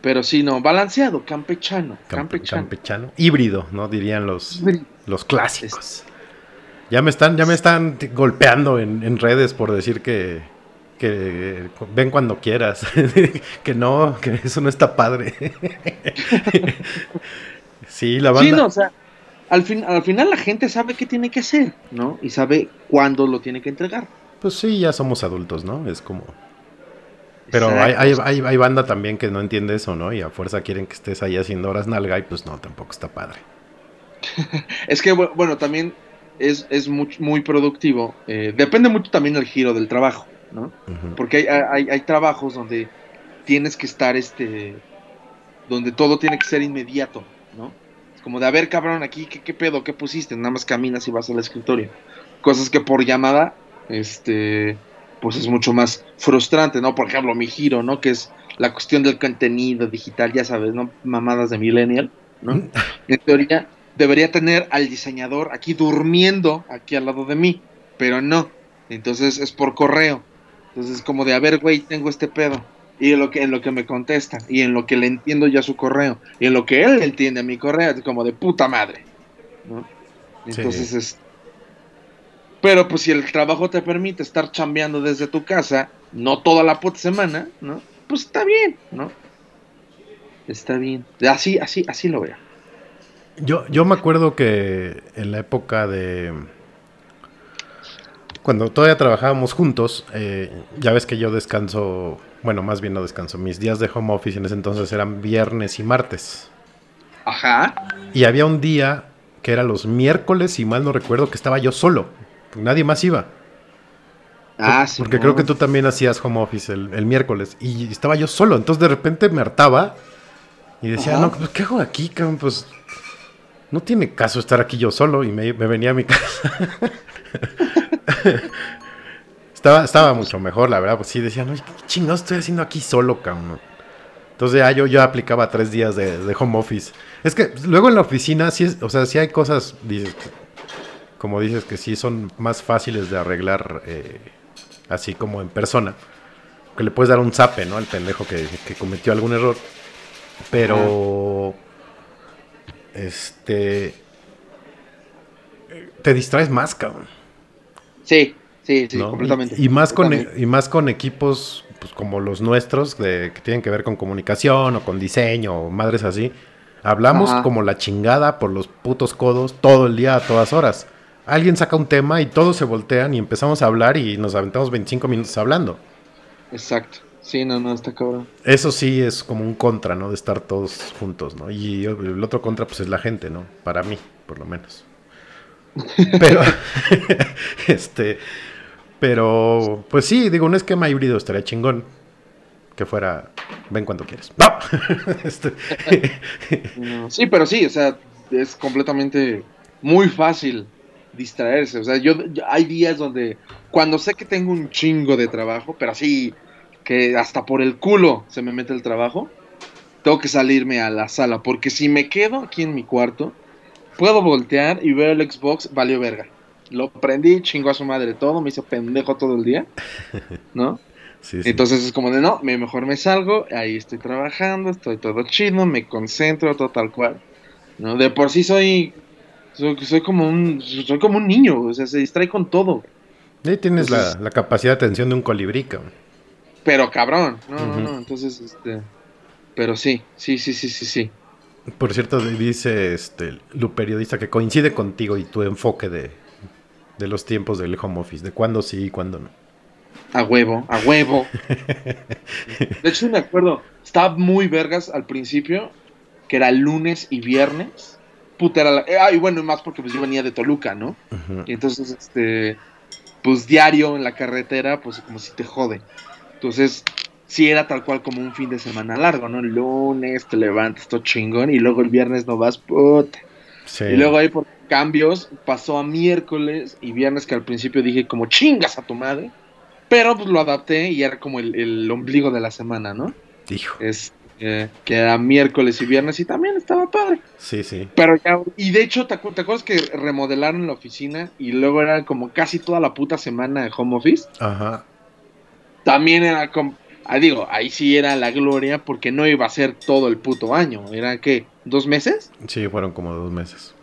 Pero sí, no, balanceado, campechano, Campe- campechano. campechano. Híbrido, ¿no? Dirían los, Híbrido. los clásicos. Ya me están, ya me están golpeando en, en redes por decir que, que ven cuando quieras. que no, que eso no está padre. sí, la banda. Sí, no, o sea, al, fin, al final la gente sabe qué tiene que hacer, ¿no? Y sabe cuándo lo tiene que entregar. Pues sí, ya somos adultos, ¿no? Es como. Pero hay, Exacto. hay, hay, hay banda también que no entiende eso, ¿no? Y a fuerza quieren que estés ahí haciendo horas nalga y pues no, tampoco está padre. Es que, bu- bueno, también es, es muy, muy productivo. eh, depende mucho también del giro del trabajo, ¿no? Ujú. Porque hay, hay, hay trabajos donde tienes que estar, este, donde todo tiene que ser inmediato, ¿no? Como de, a ver, cabrón, aquí, ¿qué, qué pedo? ¿Qué pusiste? Nada más caminas y vas al escritorio. Cosas que por llamada, este, pues es mucho más frustrante, ¿no? Por ejemplo, mi giro, ¿no? Que es la cuestión del contenido digital, ya sabes, ¿no? Mamadas de millennial, ¿no? En teoría, debería tener al diseñador aquí durmiendo, aquí al lado de mí, pero no. Entonces es por correo. Entonces es como de, a ver, güey, tengo este pedo. Y en lo que, en lo que me contesta, y en lo que le entiendo ya su correo, y en lo que él entiende a mi correo, como de puta madre. ¿no? Entonces Sí. es. Pero pues si el trabajo te permite estar chambeando desde tu casa, no toda la puta semana, ¿no? Pues está bien, ¿no? Está bien. Así, así, así lo veo. Yo, yo me acuerdo que en la época de. Cuando todavía trabajábamos juntos, eh, ya ves que yo descanso. Bueno, más bien no descanso. Mis días de home office en ese entonces eran viernes y martes. Ajá. Y había un día que era los miércoles, si mal no recuerdo, que estaba yo solo. Nadie más iba. Ah, sí. Porque creo que tú también hacías home office el, el miércoles. Y estaba yo solo. Entonces de repente me hartaba. Y decía, Ajá. no, pues, ¿qué hago aquí, cabrón? Pues no tiene caso estar aquí yo solo. Y me, me venía a mi casa. Estaba, estaba mucho mejor, la verdad. Pues sí, decía, no, ¿qué chingados estoy haciendo aquí solo, cabrón? Entonces ya yo, yo aplicaba tres días de, home office. Es que luego en la oficina, sí es, o sea, sí hay cosas, como dices, que sí son más fáciles de arreglar eh, así como en persona. Que le puedes dar un zape, ¿no? Al pendejo que, cometió algún error. Pero. Este. Te distraes más, cabrón. Sí, sí, sí, ¿no? completamente. Y, más con, Completamente. y más con equipos pues, como los nuestros, de, que tienen que ver con comunicación o con diseño o madres así. Hablamos Ajá. como la chingada por los putos codos todo el día, a todas horas. Alguien saca un tema y todos se voltean y empezamos a hablar y nos aventamos 25 minutos hablando. Exacto. Sí, no, no, está cabrón. Eso sí es como un contra, ¿no? De estar todos juntos, ¿no? Y el otro contra, pues es la gente, ¿no? Para mí, por lo menos. Pero, este, pero, pues sí, digo, un esquema híbrido estaría chingón. Que fuera, ven cuando quieres. Este, No, Sí, pero sí, o sea, es completamente muy fácil distraerse. O sea, yo, yo- hay días donde cuando sé que tengo un chingo de trabajo, pero así que hasta por el culo se me mete el trabajo, tengo que salirme a la sala, porque si me quedo aquí en mi cuarto, puedo voltear y ver el Xbox, valió verga. Lo prendí, chingo a su madre todo, me hizo pendejo todo el día, ¿no? sí, sí. Entonces es como de no, me, mejor me salgo, ahí estoy trabajando, estoy todo chido, me concentro, todo tal cual. ¿no? De por sí soy, soy, soy como un soy como un niño, o sea, se distrae con todo. Ahí tienes la, entonces- la capacidad de atención de un colibrí, cabrón. Pero cabrón, no, no, no, entonces este pero sí, sí, sí, sí, sí, sí. Por cierto, dice este Lu periodista que coincide contigo y tu enfoque de, de los tiempos del home office, de cuándo sí y cuándo no. A huevo, a huevo. De hecho, me acuerdo, estaba muy vergas al principio, que era lunes y viernes. Puta, era la... ah, y bueno, y más porque pues yo venía de Toluca, ¿no? Y entonces, este, pues diario en la carretera, pues como si te jode. Entonces, sí era tal cual como un fin de semana largo, ¿no? El lunes te levantas todo chingón y luego el viernes no vas, puta. Sí. Y luego ahí por cambios pasó a miércoles y viernes que al principio dije como chingas a tu madre. Pero pues lo adapté y era como el, el ombligo de la semana, ¿no? Hijo. Es, eh, que era miércoles y viernes y también estaba padre. Sí, sí. Pero ya, y de hecho, ¿te, acu- te acuerdas que remodelaron la oficina y luego era como casi toda la puta semana de home office? Ajá. También era como, ah, digo, ahí sí era la gloria porque no iba a ser todo el puto año. ¿Era qué? ¿Dos meses? Sí, fueron como dos meses.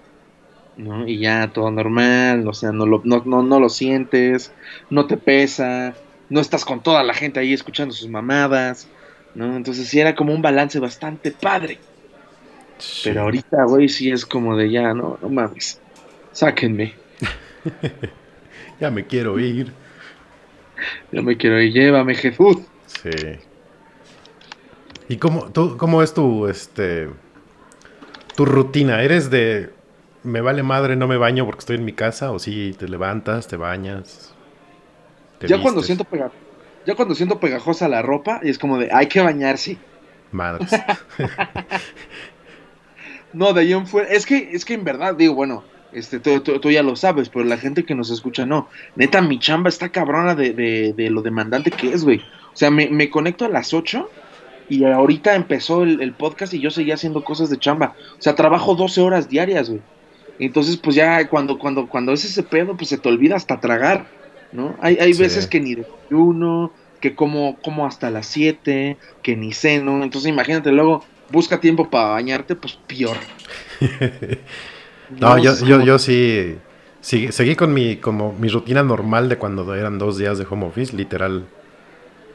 ¿No? Y ya todo normal, o sea, no lo, no, no, no lo sientes, no te pesa, no estás con toda la gente ahí escuchando sus mamadas, ¿no? Entonces sí era como un balance bastante padre. Sí. Pero ahorita, güey, sí es como de ya, no, no mames, sáquenme, Ya me quiero ir. yo me quiero ir, llévame Jesús. Sí. ¿Y cómo, tú, cómo es tu, este, tu rutina? ¿Eres de me vale madre, no me baño porque estoy en mi casa? ¿O sí te levantas, te bañas? te Ya cuando siento pega, ya cuando siento pegajosa la ropa, y es como de hay que bañarse. Madres. No, de ahí en fuera. Es que, es que en verdad, digo, bueno, este, tú, tú- tú ya lo sabes, pero la gente que nos escucha no. Neta, mi chamba está cabrona de, de, de lo demandante que es, güey. O sea, me, me conecto a las 8 y ahorita empezó el, el podcast y yo seguía haciendo cosas de chamba. O sea, trabajo 12 horas diarias, güey. Entonces, pues ya cuando, cuando, cuando es ese pedo, pues se te olvida hasta tragar, ¿no? Hay, hay Sí. veces que ni desayuno, que como, como hasta las 7, que ni ceno. Entonces, imagínate, luego busca tiempo para bañarte, pues peor. No, yo, yo, yo sí, sí, seguí con mi, como mi rutina normal de cuando eran dos días de home office, literal.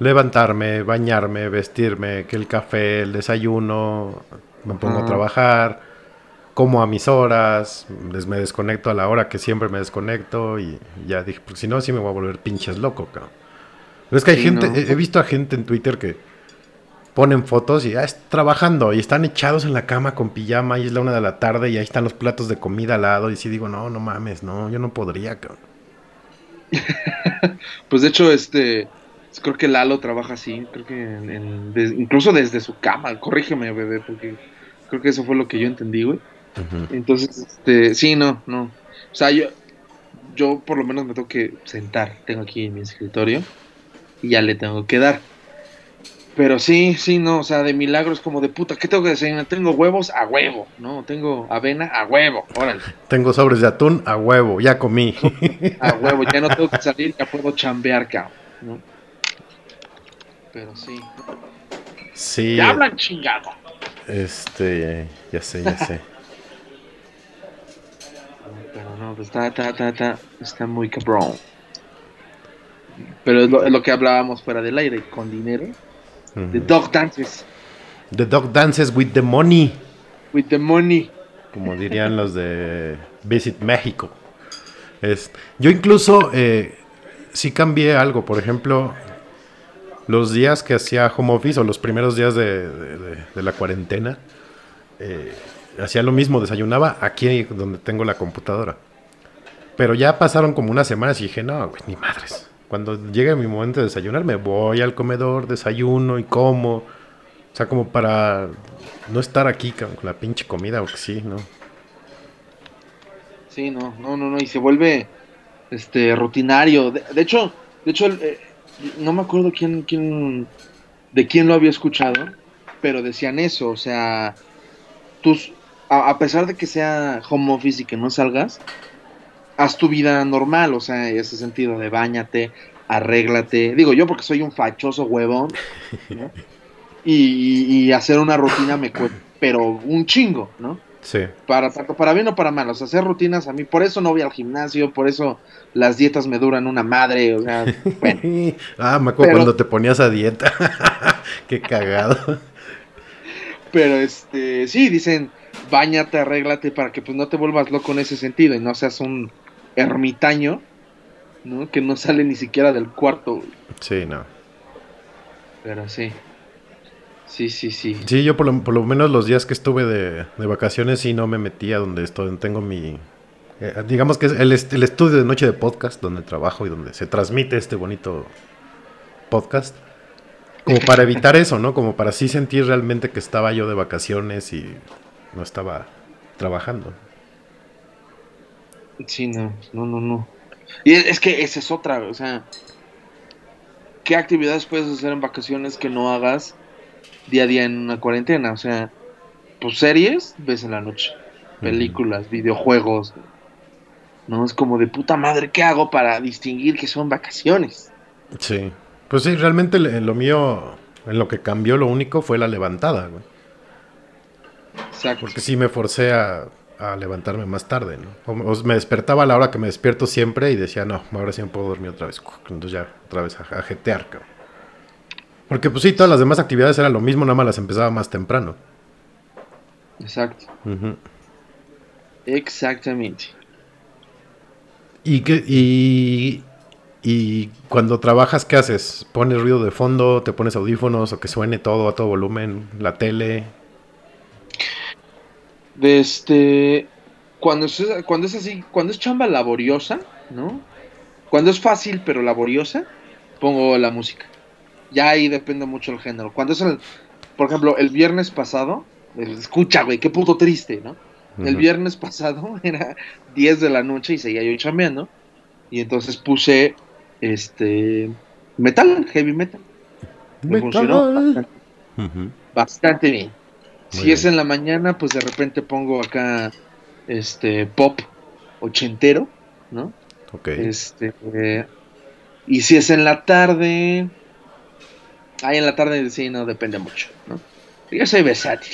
Levantarme, bañarme, vestirme, que el café, el desayuno, me pongo a trabajar, como a mis horas, des- me desconecto a la hora que siempre me desconecto y ya dije, porque si no, sí me voy a volver pinches loco, cabrón. Pero es que hay Sí, gente, ¿no? he, he visto a gente en Twitter que ponen fotos y ya es trabajando y están echados en la cama con pijama y es la una de la tarde y ahí están los platos de comida al lado y sí digo, no, no mames, no, yo no podría, cabrón. Pues de hecho, este, creo que Lalo trabaja así, creo que en- en- incluso desde su cama, corrígeme, bebé, porque creo que eso fue lo que yo entendí, güey. Entonces, este, sí, no, no. O sea, yo, yo por lo menos me tengo que sentar, tengo aquí mi escritorio y ya le tengo que dar. Pero sí, sí, no, o sea, de milagro es como de puta, ¿qué tengo que desayunar? Tengo huevos a huevo, ¿no? Tengo avena a huevo, órale, Tengo sobres de atún a huevo, ya comí. a huevo, ya no tengo que salir, ya puedo chambear, cabrón, ¿no? Pero sí. sí, ¡Ya hablan chingado! este, ya sé, ya sé. Pero no, pues está, está, está, está, está muy cabrón. Pero es lo, es lo que hablábamos fuera del aire, con dinero. The dog dances The dog dances with the money, with the money. como dirían los de Visit México. Es, yo incluso eh, sí cambié algo, por ejemplo, los días que hacía home office o los primeros días de, de- de- de la cuarentena, eh, hacía lo mismo, desayunaba aquí donde tengo la computadora. Pero ya pasaron como unas semanas y dije, no, güey, ni madres. Cuando llegue mi momento de desayunar, me voy al comedor, desayuno y como. O sea, como para no estar aquí con la pinche comida, porque sí, ¿no? Sí, no, no, no, no, y se vuelve este rutinario. De, hecho, de hecho, eh, no me acuerdo quién, quién, de quién lo había escuchado, pero decían eso, o sea, tus, a, a pesar de que sea home office y que no salgas, haz tu vida normal, o sea, en ese sentido de bañate, arréglate. Digo yo porque soy un fachoso huevón, ¿no? y, y- y hacer una rutina me cuesta, pero un chingo, ¿no? Sí. Para, para, para bien o para mal, o sea, hacer rutinas a mí, por eso no voy al gimnasio, por eso las dietas me duran una madre, o sea, bueno, ah, me acuerdo Pero- cuando te ponías a dieta. Qué cagado. pero este, sí, dicen, bañate, arréglate para que pues no te vuelvas loco en ese sentido y no seas un ermitaño, ¿no? Que no sale ni siquiera del cuarto, güey. Sí, no. pero sí, sí, sí, sí, Sí, yo por lo, por lo menos los días que estuve de, de vacaciones sí no me metía donde estoy, tengo mi... eh, digamos que es el, est- el estudio de noche de podcast donde trabajo y donde se transmite este bonito podcast. Como para evitar eso, ¿no? Como para sí sentir realmente que estaba yo de vacaciones y no estaba trabajando. sí, no, no, no, no. Y es, es que esa es otra, o sea, ¿qué actividades puedes hacer en vacaciones que no hagas día a día en una cuarentena? O sea, pues series ves en la noche, películas, videojuegos. No es como de puta madre, ¿qué hago para distinguir que son vacaciones? Sí. Pues sí, realmente le- lo mío, en lo que cambió lo único fue la levantada, güey. Exacto. Porque sí me forcé a, a levantarme más tarde, ¿no? O, o me despertaba a la hora que me despierto siempre y decía, no, ahora sí me puedo dormir otra vez. Entonces ya, otra vez a, a jetear, cabrón. Porque pues sí, todas las demás actividades eran lo mismo, nada más las empezaba más temprano. Exacto. Exactamente. ¿Y, qué, y, y cuando trabajas, ¿qué haces? ¿Pones ruido de fondo? ¿Te pones audífonos? ¿O que suene todo a todo volumen? ¿La tele? De este. Cuando es, cuando es así, cuando es chamba laboriosa, ¿no? Cuando es fácil pero laboriosa, pongo la música. Ya ahí depende mucho el género. Cuando es el. Por ejemplo, el viernes pasado. Escucha, güey, qué puto triste, ¿no? El viernes pasado era 10 de la noche y seguía yo chambeando. Y entonces puse este metal, heavy metal. Me funcionó bastante bien. Muy si es en la mañana, pues de repente pongo acá este pop ochentero, ¿no? Ok. Este eh, y si es en la tarde, ahí en la tarde sí no depende mucho, ¿no? Yo soy versátil.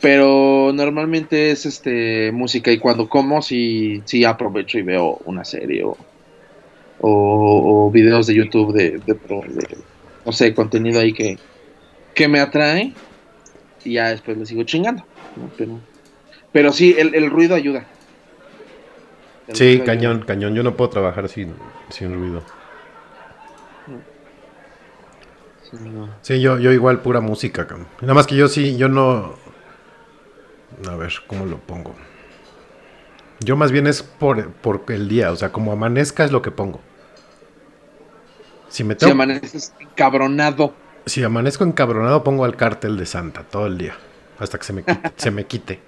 Pero normalmente es este música y cuando como sí, sí aprovecho y veo una serie o, o, o videos de YouTube de, de- de- no sé, contenido ahí que, que me atrae y ya después le sigo chingando. ¿no? Pero, pero sí, el, el ruido ayuda. El Sí, ruido cañón, ayuda. cañón. Yo no puedo trabajar sin, sin ruido. Sí, no. Sí, yo, yo igual pura música. Nada más que yo sí, yo no... A ver, ¿cómo lo pongo? Yo más bien es por, por el día, o sea, como amanezca es lo que pongo. Si me Si tengo, amaneces encabronado. Si amanezco encabronado, pongo al cártel de Santa todo el día, hasta que se me quite. se me quite.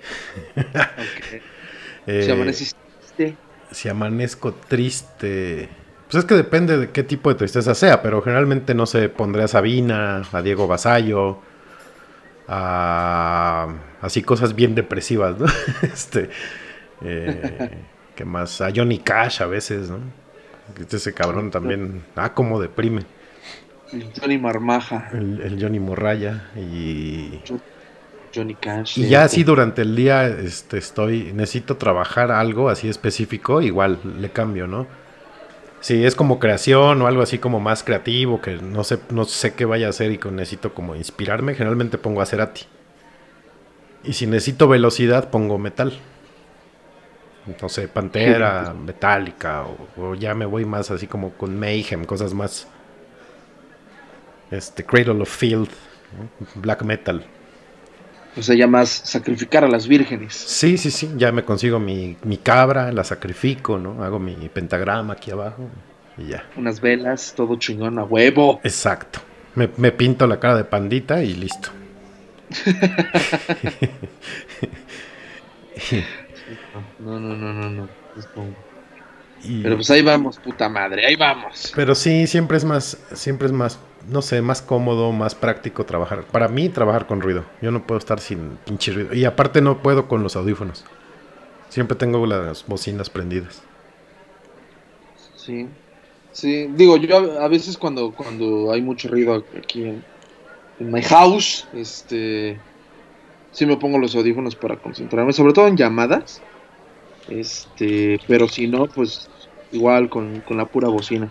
Eh, si amaneces triste, si amanezco triste. Pues es que depende de qué tipo de tristeza sea, pero generalmente no sé, pondré a Sabina, a Diego Basallo, a así cosas bien depresivas, ¿no? este, eh, ¿qué más? A Johnny Cash a veces, ¿no? Este Ese cabrón también, ah, como deprime. El Johnny Marmaja, El, el Johnny Morraya y Johnny Cash. Y ya sí. así durante el día este, estoy, necesito trabajar algo así específico, igual le cambio, ¿no? Si es como creación o algo así como más creativo, que no sé, no sé qué vaya a hacer y que necesito como inspirarme, generalmente pongo a Cerati. Y si necesito velocidad, pongo metal. No sé, Pantera, Metallica, o, o ya me voy más así como con Mayhem, cosas más. Este, Cradle of Field, ¿no? Black Metal. O sea, ya más sacrificar a las vírgenes. Sí, sí, sí, ya me consigo mi, mi cabra, la sacrifico, ¿no? Hago mi pentagrama aquí abajo y ya. Unas velas, todo chingón a huevo. Exacto. Me, me pinto la cara de pandita y listo. No, no, no, no, no. Es como- Y- Pero pues ahí vamos, puta madre, ahí vamos. pero sí, siempre es más, siempre es más, no sé, más cómodo, más práctico trabajar. Para mí, trabajar con ruido. Yo no puedo estar sin pinche ruido. Y aparte no puedo con los audífonos. Siempre tengo las bocinas prendidas. Sí. Sí, digo, yo a, veces cuando, cuando hay mucho ruido aquí en, en my house, este, sí me pongo los audífonos para concentrarme, sobre todo en llamadas. Este, pero si no, pues igual con, con la pura bocina.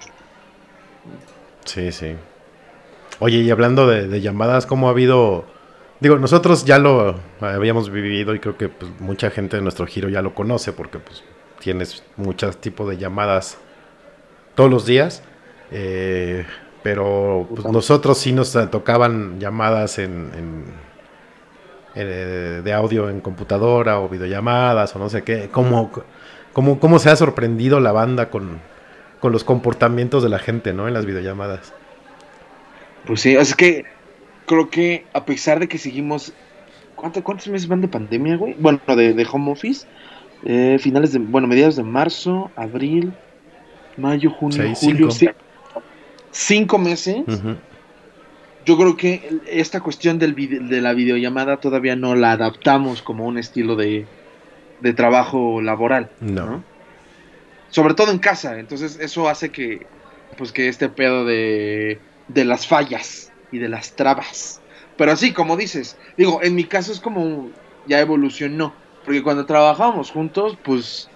Sí, sí. Oye, y hablando de, de llamadas, ¿cómo ha habido? Digo, nosotros ya lo habíamos vivido y creo que pues, mucha gente de nuestro giro ya lo conoce porque pues tienes muchos tipos de llamadas todos los días. eh, pero pues, nosotros sí nos tocaban llamadas en, en- eh, de audio en computadora o videollamadas o no sé qué. ¿Cómo, cómo, cómo se ha sorprendido la banda con, con los comportamientos de la gente, ¿no? En las videollamadas. Pues sí, es que creo que a pesar de que seguimos. ¿cuánto- ¿Cuántos meses van de pandemia, güey? Bueno, de, de home office. eh, finales de. Bueno, mediados de marzo, abril, mayo, junio, Seis, julio. cinco. Cinco meses. Yo creo que esta cuestión del de la videollamada todavía no la adaptamos como un estilo de, de trabajo laboral. No. ¿no? Sobre todo en casa. Entonces, eso hace que. Pues que este pedo de de las fallas y de las trabas. Pero así, como dices, digo, en mi caso es como ya evolucionó. Porque cuando trabajábamos juntos, pues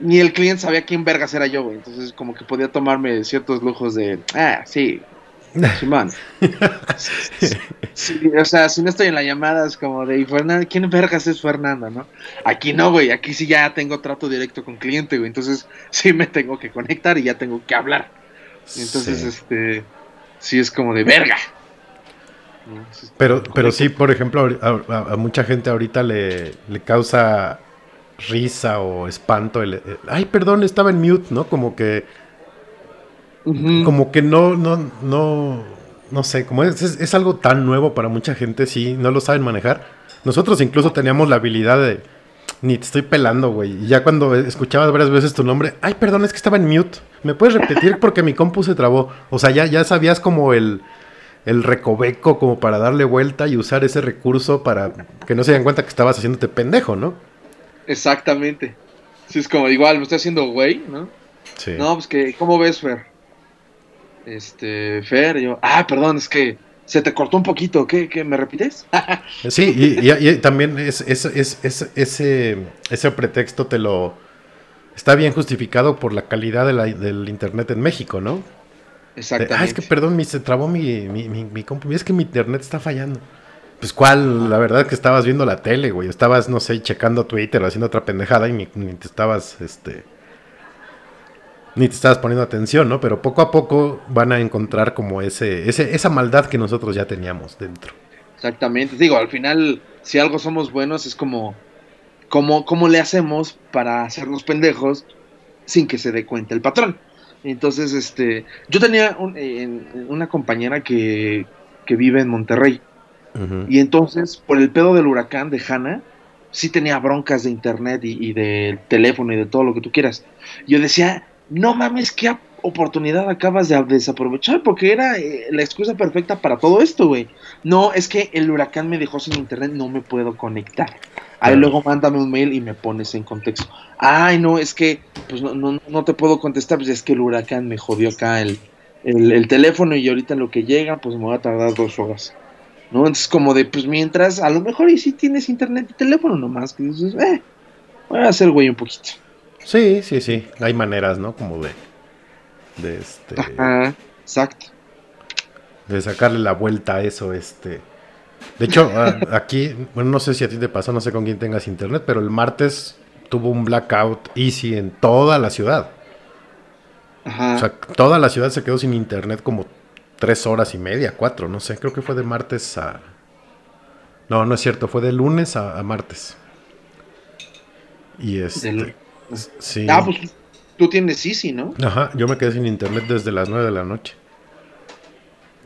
ni el cliente sabía quién vergas era yo, güey. Entonces, como que podía tomarme ciertos lujos de, ah, sí, Simón. Sí, o sea, si no estoy en la llamada es como de, "¿Y Fernando, ¿quién vergas es Fernando, no? Aquí no, güey, aquí sí ya tengo trato directo con cliente, güey. Entonces, sí me tengo que conectar y ya tengo que hablar. Entonces, Sí. este, sí es como de verga. Pero, pero sí, por ejemplo, a, a- a mucha gente ahorita le, le causa risa o espanto el, el- ay, perdón, estaba en mute, ¿no? Como que, como que no, no, no, no sé, como es, es, es algo tan nuevo para mucha gente, sí, no lo saben manejar. Nosotros incluso teníamos la habilidad de, ni te estoy pelando, güey. Y ya cuando escuchabas varias veces tu nombre, ay, perdón, es que estaba en mute. ¿Me puedes repetir porque mi compu se trabó? O sea, ya, ya sabías como el, el recoveco como para darle vuelta y usar ese recurso para que no se den cuenta que estabas haciéndote pendejo, ¿no? Exactamente. Sí, es como igual, me estoy haciendo güey, ¿no? Sí. No, pues que, ¿cómo ves, Fer? Este, Fer, yo, ah, perdón, es que se te cortó un poquito, ¿qué, qué me repites? Sí, y, y- y también es, es- es- es- ese, ese pretexto te lo... Está bien justificado por la calidad de la- del internet en México, ¿no? Exactamente. ah, es que perdón, mi, se trabó mi, mi, mi, mi compu. Es que mi internet está fallando. Pues cuál, la verdad que estabas viendo la tele, güey. Estabas, no sé, checando Twitter o haciendo otra pendejada y ni, ni te estabas, este... Ni te estabas poniendo atención, ¿no? Pero poco a poco van a encontrar como ese, ese, esa maldad que nosotros ya teníamos dentro. Exactamente. Digo, al final, si algo somos buenos, es como, como, ¿cómo le hacemos para hacernos pendejos sin que se dé cuenta el patrón? Entonces, este, yo tenía un- en- una compañera que, que vive en Monterrey. Y entonces, por el pedo del huracán de Hanna, sí tenía broncas de internet y, y del teléfono y de todo lo que tú quieras. Yo decía, no mames, qué oportunidad acabas de desaprovechar, porque era eh, la excusa perfecta para todo esto, güey. No, es que el huracán me dejó sin internet, no me puedo conectar. Ahí luego mándame un mail y me pones en contexto. Ay, no, es que pues no, no, no te puedo contestar, pues es que el huracán me jodió acá el, el, el teléfono y ahorita en lo que llega, pues me va a tardar dos horas. ¿no? Entonces, como de, pues mientras, a lo mejor y si tienes internet y teléfono nomás, que dices, eh, voy a hacer güey un poquito. Sí, sí, sí. Hay maneras, ¿no? Como de. De este. Ajá, exacto. De sacarle la vuelta a eso, este. De hecho, a- aquí, bueno, no sé si a ti te pasó, no sé con quién tengas internet, pero el martes tuvo un blackout easy en toda la ciudad. Ajá. O sea, toda la ciudad se quedó sin internet como tres horas y media, cuatro, no sé. Creo que fue de martes a. No, no es cierto, fue de lunes a, a martes. Y este. Del- Sí. Ah, pues tú tienes Easy, ¿no? Ajá, yo me quedé sin internet desde las 9 de la noche.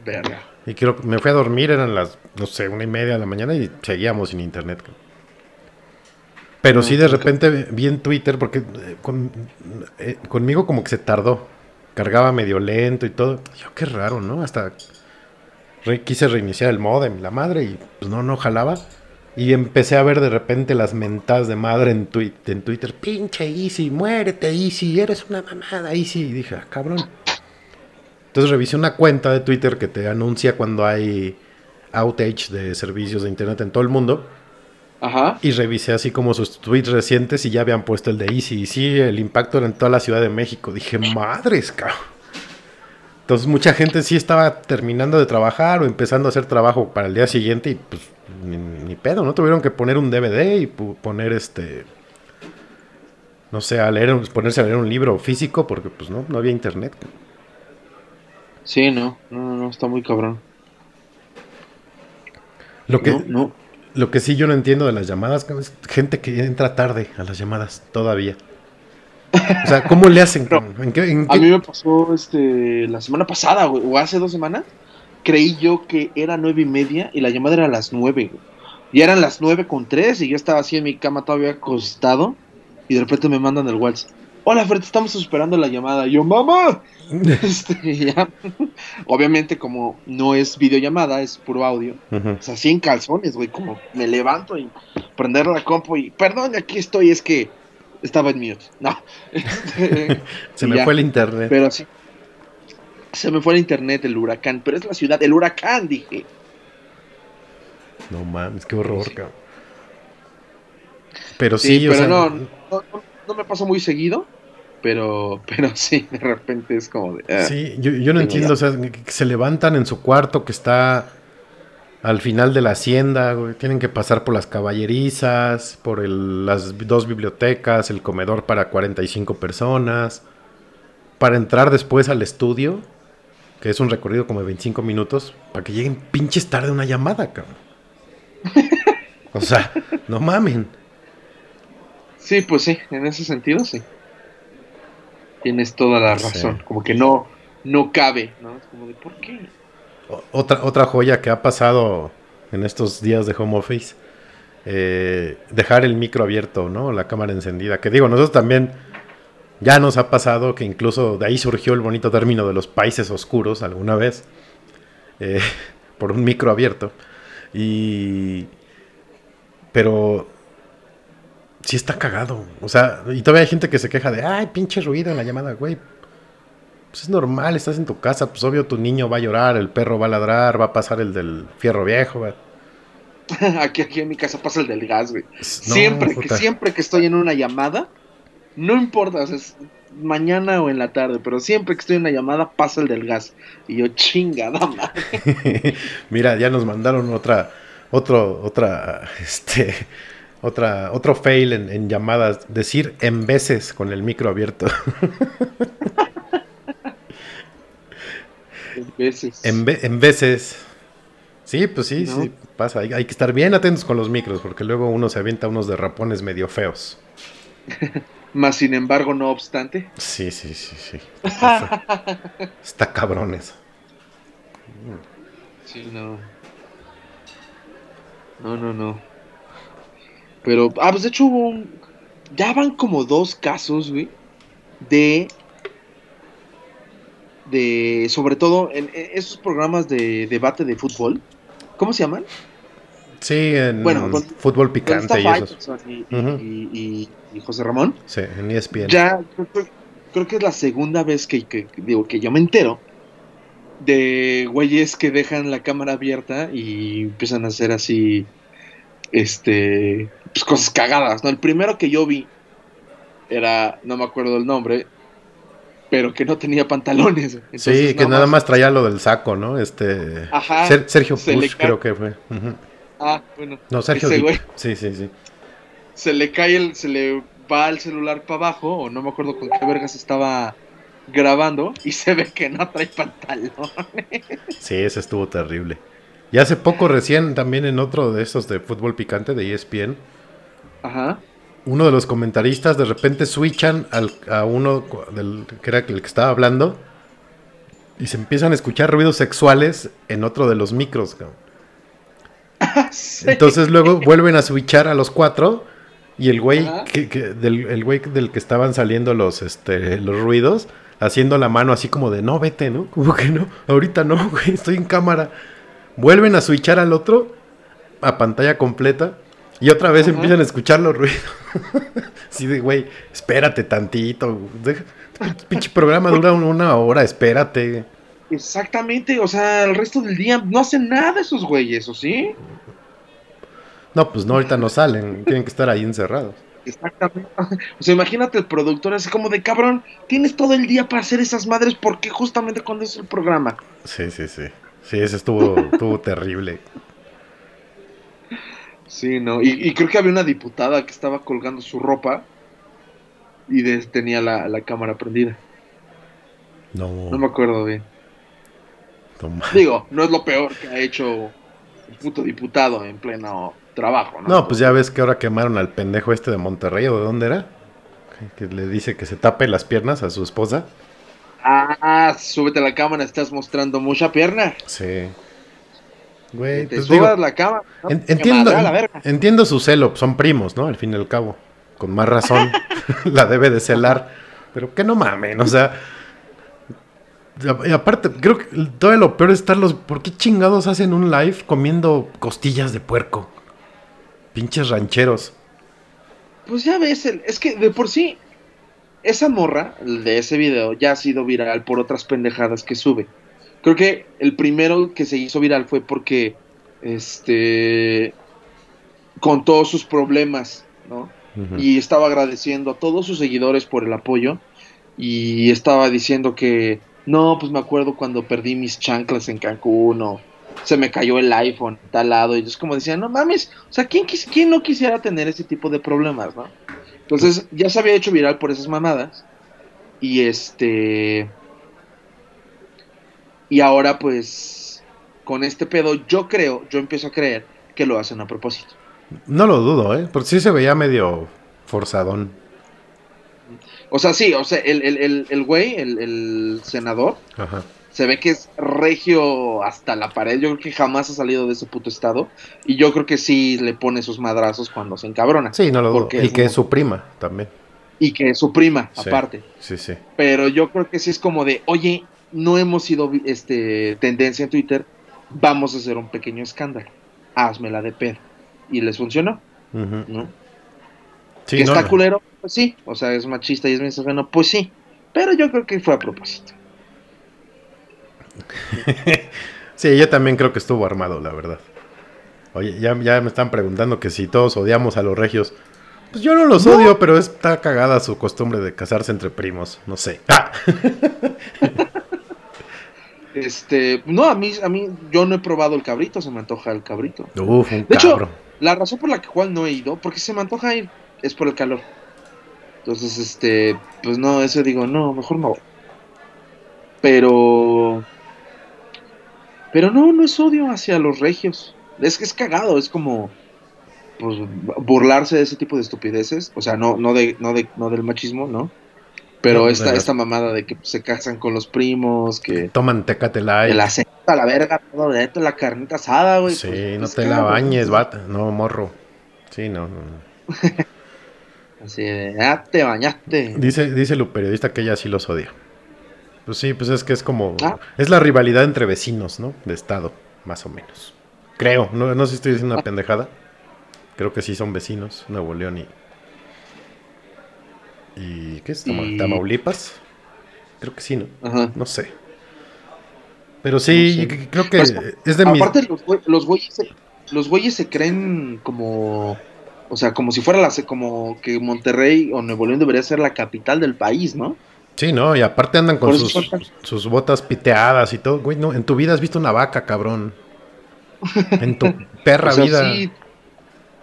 Verga. Y creo que me fui a dormir, eran las, no sé, una y media de la mañana y seguíamos sin internet. Pero sí, de repente vi en Twitter, porque eh, con- eh, conmigo como que se tardó. Cargaba medio lento y todo. Yo, qué raro, ¿no? Hasta re- quise reiniciar el modem, la madre, y pues no, no jalaba. Y empecé a ver de repente las mentadas de madre en, twi- en Twitter. Pinche Easy, muérete Easy, eres una mamada Easy. Y dije, ah, cabrón. Entonces revisé una cuenta de Twitter que te anuncia cuando hay outage de servicios de internet en todo el mundo. Ajá. Y revisé así como sus tweets recientes y ya habían puesto el de Easy. Y sí, el impacto era en toda la Ciudad de México. Dije, madres, cabrón. Entonces mucha gente sí estaba terminando de trabajar o empezando a hacer trabajo para el día siguiente y pues ni, ni pedo, ¿no? Tuvieron que poner un DVD y poner este... No sé, a leer, ponerse a leer un libro físico porque pues no, no había internet. Sí, no, no, no, no, está muy cabrón. Lo que, No, no. Lo que sí yo no entiendo de las llamadas es gente que entra tarde a las llamadas todavía. O sea, ¿cómo le hacen? No. ¿En qué, en A mí me pasó este la semana pasada, güey, o hace dos semanas. Creí yo que era nueve y media y la llamada era a las nueve, güey. Y eran las nueve con tres y yo estaba así en mi cama todavía acostado. Y de repente me mandan el WhatsApp. Hola, te estamos esperando la llamada. Y yo, mamá. Este, ya. Obviamente, como no es videollamada, es puro audio. O sea, así en calzones, güey, como me levanto y prender la compu y, perdón, aquí estoy, es que estaba en mute. No. Se me ya. fue el internet. Pero sí. Se me fue el internet el huracán, pero es la ciudad, el huracán, dije. No mames, qué horror, cabrón. Pero sí, Sí, o pero sea, no, no, no- me pasa muy seguido, pero, pero sí, de repente es como de... ah. Sí, yo, yo no entiendo, o sea, que se levantan en su cuarto que está al final de la hacienda, güey, tienen que pasar por las caballerizas, por el- las dos bibliotecas, el comedor para 45 personas, para entrar después al estudio, que es un recorrido como de 25 minutos, para que lleguen pinches tarde una llamada, cabrón. O sea, no mamen. Sí, pues sí, en ese sentido sí. Tienes toda la Sí. razón, como que no, no cabe, ¿no? Es como de, ¿por qué? Otra, otra joya que ha pasado en estos días de home office, eh, dejar el micro abierto, ¿no? La cámara encendida. Que digo, nosotros también ya nos ha pasado que incluso de ahí surgió el bonito término de los países oscuros alguna vez, eh, por un micro abierto. Y... Pero... Sí está cagado. O sea, y todavía hay gente que se queja de, ay, pinche ruido en la llamada, güey. Pues es normal, estás en tu casa, pues obvio tu niño va a llorar, el perro va a ladrar, va a pasar el del fierro viejo. va- aquí, aquí en mi casa pasa el del gas, güey. No, siempre, que, siempre que estoy en una llamada, no importa, o sea, es mañana o en la tarde, pero siempre que estoy en una llamada pasa el del gas. Y yo, chingada madre. Mira, ya nos mandaron otra, otro, otra, este, otra, otro fail en, en llamadas. Decir en veces con el micro abierto. veces. En, ve- en veces. Sí, pues sí, ¿No? sí, pasa. Hay, hay que estar bien atentos con los micros, porque luego uno se avienta unos derrapones medio feos. Más sin embargo, no obstante. Sí, sí, sí, sí. Está, está cabrón eso. Sí, no. No, no, no. Pero, ah, pues de hecho hubo un... Ya van como dos casos, güey, de... De, sobre todo, en, en esos programas de debate de fútbol. ¿Cómo se llaman? Sí, en Bueno, con- fútbol picante y esos. Y, José Ramón. Sí, en ESPN. Ya, creo, que es la segunda vez que, que- que digo que yo me entero de güeyes que dejan la cámara abierta y empiezan a hacer así, este, pues cosas cagadas, ¿no? El primero que yo vi era, no me acuerdo el nombre, pero que no tenía pantalones. Sí, que nada más traía lo del saco, ¿no? Este. Ajá, Ser- Sergio se Push, creo que fue. Ujú. Ah, bueno. No, Sergio ese güey Sí, sí, sí. se le cae el, se le va el celular para abajo, o no me acuerdo con qué vergas estaba grabando, y se ve que no trae pantalón. Sí, ese estuvo terrible. Y hace poco recién también en otro de esos de fútbol picante de ESPN, Ajá. Uno de los comentaristas de repente switchan al- a uno del, que era el que estaba hablando y se empiezan a escuchar ruidos sexuales en otro de los micros. Sí. Entonces luego vuelven a switchar a los cuatro y el güey Ajá. que, que- del, el güey del que estaban saliendo los, este, los ruidos haciendo la mano así como de no vete, ¿no? Como que no, ahorita no, güey, estoy en cámara. Vuelven a switchar al otro a pantalla completa y otra vez empiezan a escuchar los ruidos. Así de, güey, espérate tantito. deja- Pinche programa dura un- una hora, espérate. Exactamente, o sea, el resto del día no hacen nada esos güeyes, ¿o sí? No, pues no, ahorita no salen, tienen que estar ahí encerrados. Exactamente. O sea, imagínate el productor así como de cabrón, tienes todo el día para hacer esas madres, ¿por qué justamente cuando es el programa? Sí, sí, sí. Sí, ese estuvo, estuvo terrible. Sí, no, y, y creo que había una diputada que estaba colgando su ropa y de- tenía la, la cámara prendida. No, No me acuerdo bien. no ma- Digo, no es lo peor que ha hecho el puto diputado en pleno trabajo, ¿no? No, pues ya ves que ahora quemaron al pendejo este de Monterrey, ¿o de dónde era? Que le dice que se tape las piernas a su esposa. Ah, súbete a la cámara, estás mostrando mucha pierna. Sí. Güey, te pues subas digo, la cámara. ¿no? en- Que entiendo, la verga. entiendo su celo, son primos, ¿no? Al fin y al cabo. Con más razón la debe de celar. Pero que no mamen, o sea... Y aparte, creo que todo lo peor es estarlos... ¿Por qué chingados hacen un live comiendo costillas de puerco? Pinches rancheros. Pues ya ves, es que de por sí esa morra de ese video ya ha sido viral por otras pendejadas que sube. Creo que el primero que se hizo viral fue porque este con todos sus problemas, ¿no? Y estaba agradeciendo a todos sus seguidores por el apoyo y estaba diciendo que no, pues me acuerdo cuando perdí mis chanclas en Cancún o se me cayó el iPhone tal lado y es como decía, no mames, o sea, ¿quién, quis- quién no quisiera tener ese tipo de problemas, no? Entonces ya se había hecho viral por esas mamadas y este y ahora pues con este pedo yo creo, yo empiezo a creer que lo hacen a propósito. No lo dudo, ¿eh? Porque sí se veía medio forzadón. O sea, sí, o sea, el, el, el, el güey, el, el senador, Ajá. se ve que es regio hasta la pared. Yo creo que jamás ha salido de ese puto estado. Y yo creo que sí le pone sus madrazos cuando se encabrona. Sí, no lo dudo. Y es que muy- es su prima también. Y que es su prima, Sí. aparte. Sí, sí. Pero yo creo que sí es como de, oye, no hemos sido este, tendencia en Twitter, vamos a hacer un pequeño escándalo. Házmela de pedo. Y les funcionó. ¿no? Sí, que no, está no. culero, pues sí. O sea, es machista y es misógino, pues sí. Pero yo creo que fue a propósito. Sí, yo también creo que estuvo armado, la verdad. Oye, ya, ya me están preguntando que si todos odiamos a los regios. Pues yo no los odio, pero está cagada su costumbre de casarse entre primos. No sé. Ah, Este, no, a mí, a mí, yo no he probado el cabrito, se me antoja el cabrito. uf, un De hecho. La razón por la que cual no he ido, porque se me antoja ir, es por el calor. Entonces, este, pues no, eso digo, no, mejor no. Pero, pero no, no es odio hacia los regios. Es que es cagado, es como, pues, burlarse de ese tipo de estupideces. O sea, no, no de, no de, no del machismo, ¿no? Pero esta, esta mamada de que se casan con los primos, que Toman Tecate Light. aceite a la verga, todo de esto, la carnita asada, güey. Sí, pues, no pues, te la bañes, pues, bata. No, morro. Sí, no, no, no. Así de, ya te bañaste. Dice, dice el periodista que ella sí los odia. Pues sí, pues es que es como... Ah. Es la rivalidad entre vecinos, ¿no? De estado, más o menos. Creo, no, no sé si estoy diciendo Ah. una pendejada. Creo que sí son vecinos, Nuevo León y... ¿Y qué es? Y- ¿Tamaulipas? Creo que sí, ¿no? Ajá. No sé. Pero sí, No sé. c- creo que Pues, es de mis... Aparte, los, güey- los güeyes se, los güeyes se creen como. O sea, como si fuera la. Como que Monterrey o Nuevo León debería ser la capital del país, ¿no? Sí, ¿no? Y aparte andan con sus, sus botas piteadas y todo. Güey, no, en tu vida has visto una vaca, cabrón. En tu perra O sea, vida. sí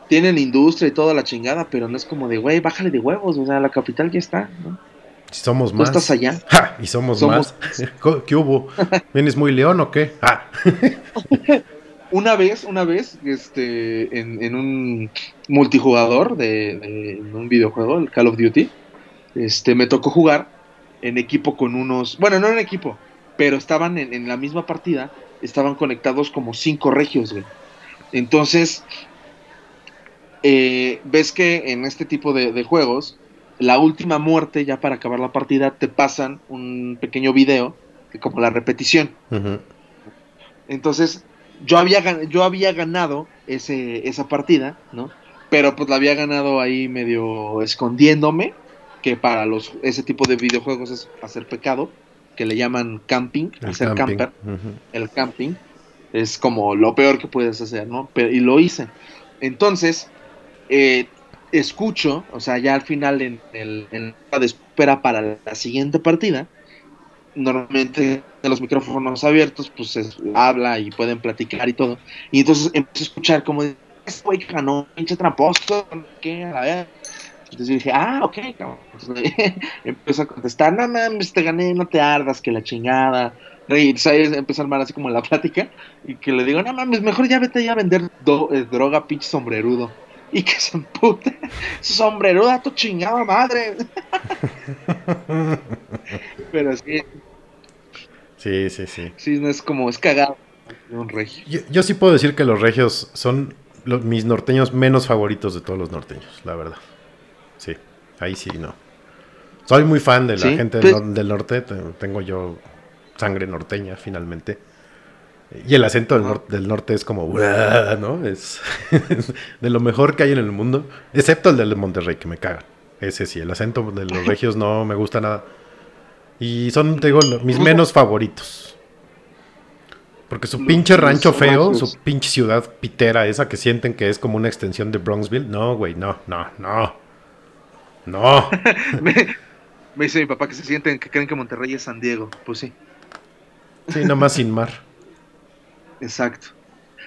tienen industria y toda la chingada, pero no es como de, güey, bájale de huevos. O sea, la capital ya está, ¿no? Somos Tú más. estás allá. ¡Ja! Y somos, Somos más. ¿Qué- ¿Qué hubo? ¿Vienes muy león o qué? Una vez, una vez, este, en, en un multijugador de, de- en un videojuego, el Call of Duty, este, me tocó jugar en equipo con unos, bueno, no en equipo, pero estaban en, en la misma partida, estaban conectados como cinco regios, güey. Entonces, eh, ves que en este tipo de, de juegos, la última muerte, ya para acabar la partida, te pasan un pequeño video, como la repetición. Entonces, yo había, yo había ganado ese, esa partida, ¿no? Pero pues la había ganado ahí medio escondiéndome, que para los ese tipo de videojuegos es hacer pecado, que le llaman camping, El hacer camping. camper, el camping, es como lo peor que puedes hacer, ¿no? Pero, y lo hice. Entonces, eh, escucho, o sea, ya al final en, el, en la de espera para la siguiente partida, normalmente de los micrófonos abiertos, pues se habla y pueden platicar y todo. Y entonces empiezo a escuchar como este güey ganó, pinche tramposo, ¿qué? A la verga". Entonces dije, ah, ok, cabrón. Empiezo a contestar, no mames, te gané, no te ardas, que la chingada. Y ¿sabes? empezó a armar así como la plática. Y que le digo, no mames, mejor ya vete ya a vender eh, droga, pinche sombrerudo. Y que se empute. Sombreruda, tu chingada madre. Pero sí, Sí, sí, sí. sí, no es como, es cagado. Un regio. Yo, yo sí puedo decir que los regios son los, mis norteños menos favoritos de todos los norteños, la verdad. Sí, ahí sí, no. Soy muy fan de la Sí, gente pues- del, del norte, te- tengo yo sangre norteña finalmente. Y el acento del, Ajá. nor- del norte es como, ¿no? Es de lo mejor que hay en el mundo, excepto el del Monterrey, que me caga. ese sí, el acento de los regios no me gusta nada. Y son, te digo, mis menos favoritos. Porque su pinche rancho feo, su pinche ciudad pitera, esa que sienten que es como una extensión de Bronxville. No, güey, no, no, no. No. me, me dice mi papá que se sienten, que creen que Monterrey es San Diego. Pues sí, Sí, nomás sin mar. Exacto.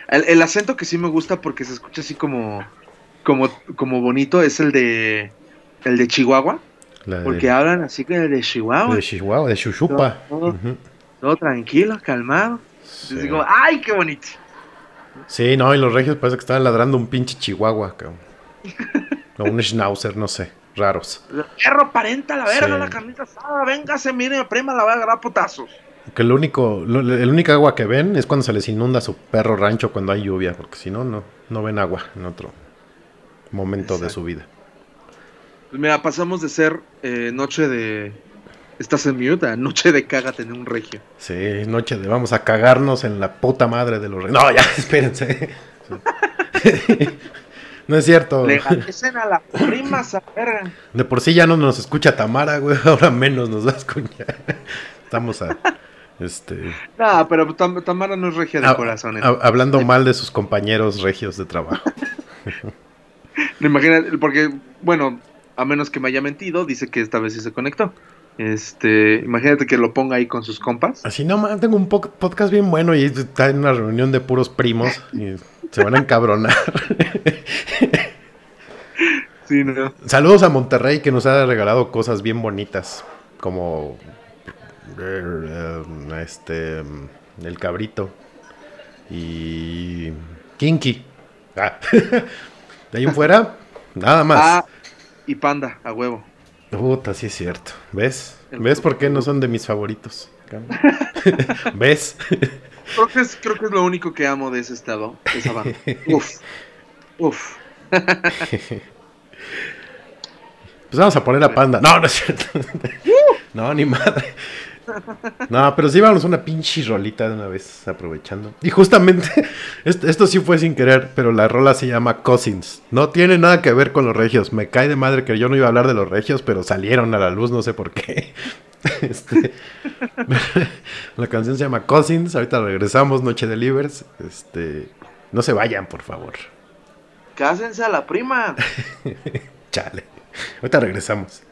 El, el acento que sí me gusta porque se escucha así como, como, como bonito es el de, el de Chihuahua. De, Porque hablan así que de Chihuahua. de Chihuahua, de Chuchupa. Todo tranquilo, calmado. Sí. Digo, ¡ay, qué bonito! Sí, no, y los regios parece que estaban ladrando un pinche chihuahua, cabrón. O un schnauzer, no sé, raros. Perro, parenta la verga, Sí. la carnita asada. Véngase, mire, prima, la va a agarrar a putazos. Que lo único, lo- el único agua que ven es cuando se les inunda su perro rancho cuando hay lluvia, porque si no, no, no ven agua en otro momento de su vida. Pues mira, pasamos de ser eh, noche de. Estás en mute a noche de cágate en un regio. Sí, noche de vamos a cagarnos en la puta madre de los regios. No, ya, espérense. no es cierto. Legalicen a las primas a verga. De por sí ya no nos escucha Tamara, güey, ahora menos nos va a escuchar. Estamos a, este, No, pero Tam- Tamara no es regia de a- corazón. ¿eh? a- hablando mal de sus compañeros regios de trabajo. No, Imagínate, porque, bueno, a menos que me haya mentido, dice que esta vez sí se conectó. Este, imagínate que lo ponga ahí con sus compas. Así no, tengo un po- podcast bien bueno y está en una reunión de puros primos y se van a encabronar. Sí, no. Saludos a Monterrey que nos ha regalado cosas bien bonitas, como este el cabrito y Kinky. Ah. De ahí en fuera, nada más. Ah, y Panda, a huevo. Puta, sí es cierto. ¿Ves? El ¿Ves por qué no son de mis favoritos? ¿Ves? Creo que, es, creo que es lo único que amo de ese estado, de esa banda. Uf, uf. Pues vamos a poner a Panda. No, no es cierto. No, ni madre. No, pero sí vamos una pinche rolita de una vez, aprovechando. Y justamente, esto, esto sí fue sin querer, pero la rola se llama Cousins. No tiene nada que ver con los regios. Me cae de madre que yo no iba a hablar de los regios, pero salieron a la luz, no sé por qué. Este, la canción se llama Cousins. Ahorita regresamos, Noche de Livers. Este, no se vayan, por favor. Cásense a la prima. Chale. Ahorita regresamos.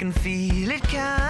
Can feel it coming.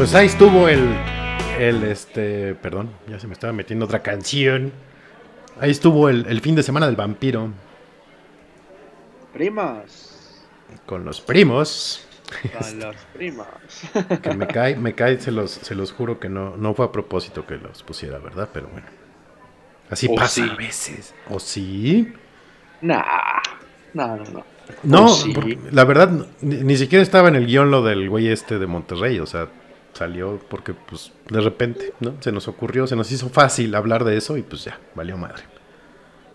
Pues ahí estuvo el, el este, perdón, ya se me estaba metiendo otra canción. Ahí estuvo el, el fin de semana del vampiro Primas. con los primos. Con los primos. Que me cae, me cae, se los, se los juro que no, no fue a propósito que los pusiera, ¿verdad? Pero bueno. Así O pasa sí. a veces. ¿O sí? Nah. No, no, no. No, sí. la verdad, ni, ni siquiera estaba en el guion lo del güey este de Monterrey, o sea, salió porque pues de repente, ¿no? Se nos ocurrió, se nos hizo fácil hablar de eso y pues ya, valió madre.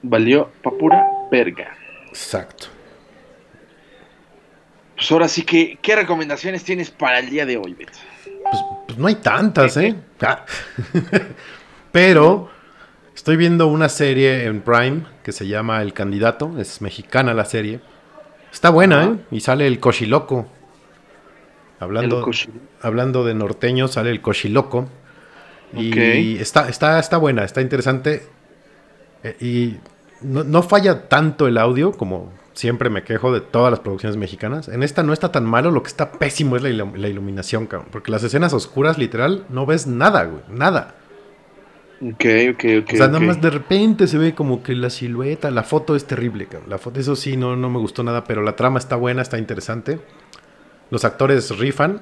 Valió pa' pura verga. Exacto. Pues ahora sí que, ¿qué recomendaciones tienes para el día de hoy, Beto? Pues, pues no hay tantas, ¿eh? Ah. Pero estoy viendo una serie en Prime que se llama El Candidato, es mexicana la serie. Está buena. ¿eh? Y sale el cochiloco. Hablando, hablando de norteño, sale el cochiloco. Y está, está, está buena, está interesante. Eh, y no, no falla tanto el audio, como siempre me quejo de todas las producciones mexicanas. En esta no está tan malo, lo que está pésimo es la, ilu- la iluminación, cabrón. Porque las escenas oscuras, literal, no ves nada, güey. Nada. Ok, ok, ok. o sea, nada más de repente se ve como que la silueta, la foto es terrible, cabrón. La foto, eso sí, no, no me gustó nada, pero la trama está buena, está interesante. Los actores rifan.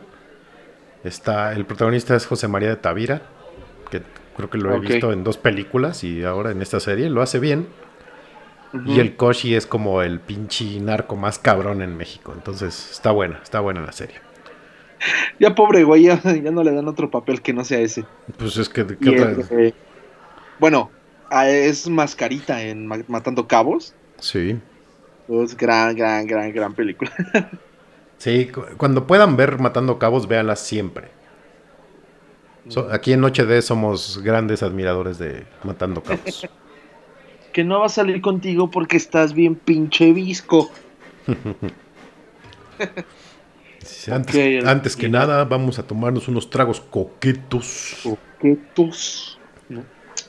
Está, el protagonista es José María de Tavira, que creo que lo he visto en dos películas y ahora en esta serie lo hace bien. Y el Koshi es como el pinche narco más cabrón en México. Entonces, está buena, está buena la serie. Ya pobre güey, ya, ya no le dan otro papel que no sea ese. Pues es que, ¿qué Y otra? el, eh, bueno, es Mascarita en Ma- Matando Cabos. Sí. Es gran, gran, gran, gran película. Sí, cu- cuando puedan ver Matando Cabos, véanlas siempre. So- aquí en Noche D somos grandes admiradores de Matando Cabos. que no va a salir contigo porque estás bien pinche visco. Antes, antes que nada, vamos a tomarnos unos tragos coquetos. Coquetos. ¿no?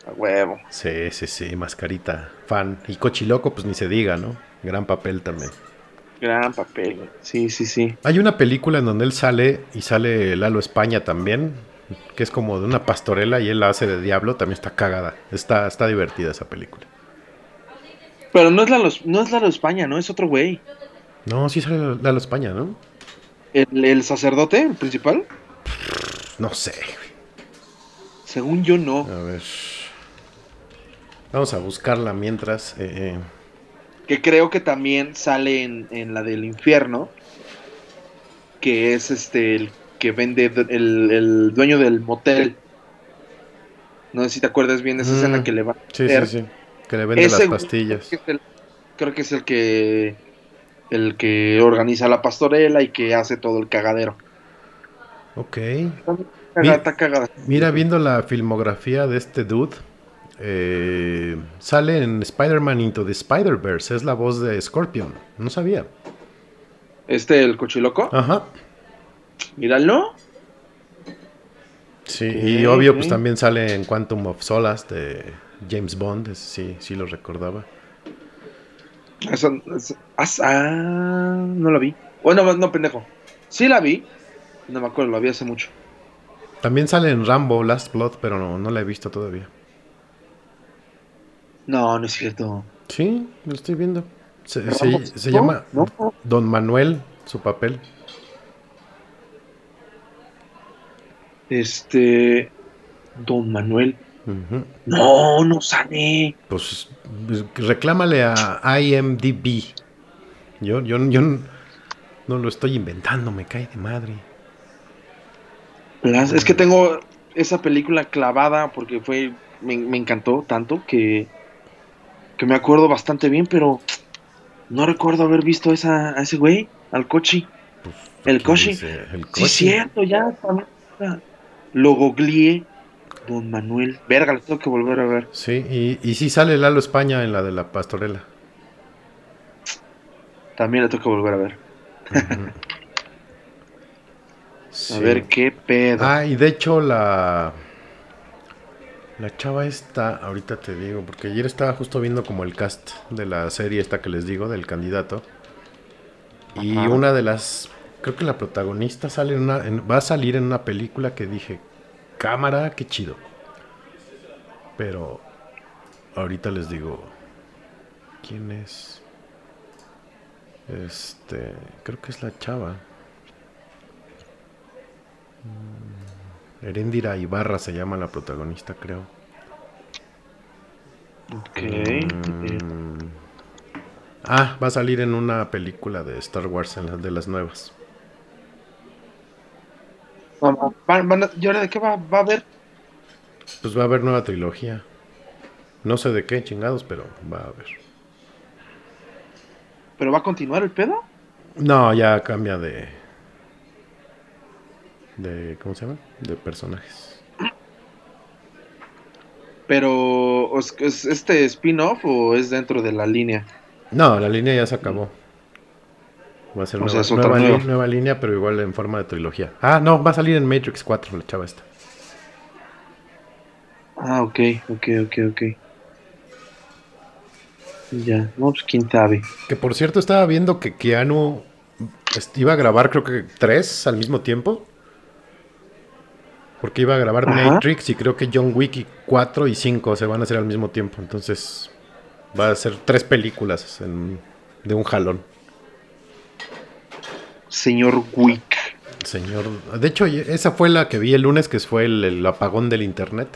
A huevo. Sí, sí, sí, mascarita, fan. Y Cochiloco, pues ni se diga, ¿no? Gran papel también. Gran papel. güey. Sí, sí, sí. Hay una película en donde él sale y sale Lalo España también, que es como de una pastorela y él la hace de diablo, también está cagada. Está, está divertida esa película. Pero no es la no es Lalo España, ¿no? Es otro güey. No, sí sale Lalo España, ¿no? El, el sacerdote, el principal. No sé. Según yo, no. A ver. Vamos a buscarla mientras. eh, eh. Que creo que también sale en, en la del infierno. Que es este el que vende el, el dueño del motel. No sé si te acuerdas bien de esa Mm, escena que le va a Sí, sí, sí. Que le vende Ese las pastillas. Creo que, es el, creo que es el que el que organiza la pastorela y que hace todo el cagadero. Ok. Mira- está cagada. Mira, viendo la filmografía de este dude, eh, sale en Spider-Man Into the Spider-Verse. Es la voz de Scorpion. No sabía. Este, el cochiloco. Ajá. Míralo. Sí, y obvio, pues también sale en Quantum of Solace de James Bond. sí, sí lo recordaba. Eso- eso- as- ah, no la vi. Bueno, no, pendejo. Sí la vi. No me acuerdo, la vi hace mucho. También sale en Rambo Last Blood, pero no, no la he visto todavía. No, no es cierto. Sí, lo estoy viendo. Se, llama No. Don Manuel, su papel. Este. Don Manuel. No, no sale. Pues pues, reclámale a IMDb. Yo, yo, yo no lo estoy inventando, me cae de madre. Es que tengo esa película clavada porque fue. Me, me encantó tanto que. Que me acuerdo bastante bien, pero. No recuerdo haber visto esa, a ese güey, al cochi. El ¿Qué cochi. dice? El Sí, coche. cierto, ya también. Lo googleé. Don Manuel. Verga, lo tengo que volver a ver. Sí, y, y sí sale Lalo España en la de la pastorela. También lo tengo que volver a ver. Sí. A ver qué pedo. Ah, y de hecho la... La chava esta, ahorita te digo, porque ayer estaba justo viendo como el cast de la serie esta que les digo, del candidato. Y una de las creo que la protagonista sale en una, en- va a salir en una película que dije, cámara, qué chido. Pero ahorita les digo, ¿quién es? Este, creo que es la chava. Mm, Erendira Ibarra se llama la protagonista, creo. Ok. Mm. Ah, va a salir en una película de Star Wars, en las de las nuevas. ¿Y ahora de qué va, va a haber? Pues va a haber nueva trilogía. No sé de qué chingados, pero va a haber. ¿Pero va a continuar el pedo? No, ya cambia de. De ¿Cómo se llama? De personajes. ¿Pero ¿es, es este spin-off o es dentro de la línea? No, la línea ya se acabó. Va a ser O nueva, sea, es otra nueva, nueva. li- nueva línea, pero igual en forma de trilogía. Ah, no, va a salir en Matrix 4, la chava esta. Ah, ok, ok, ok, ok. Ya, no, pues quién sabe. Que por cierto, estaba viendo que Keanu iba a grabar, creo que tres al mismo tiempo. Porque iba a grabar Ajá. Matrix y creo que John Wick y 4 y 5 se van a hacer al mismo tiempo. Entonces va a ser tres películas en- de un jalón. Señor Wick. Señor. De hecho, esa fue la que vi el lunes, que fue el, el apagón del internet.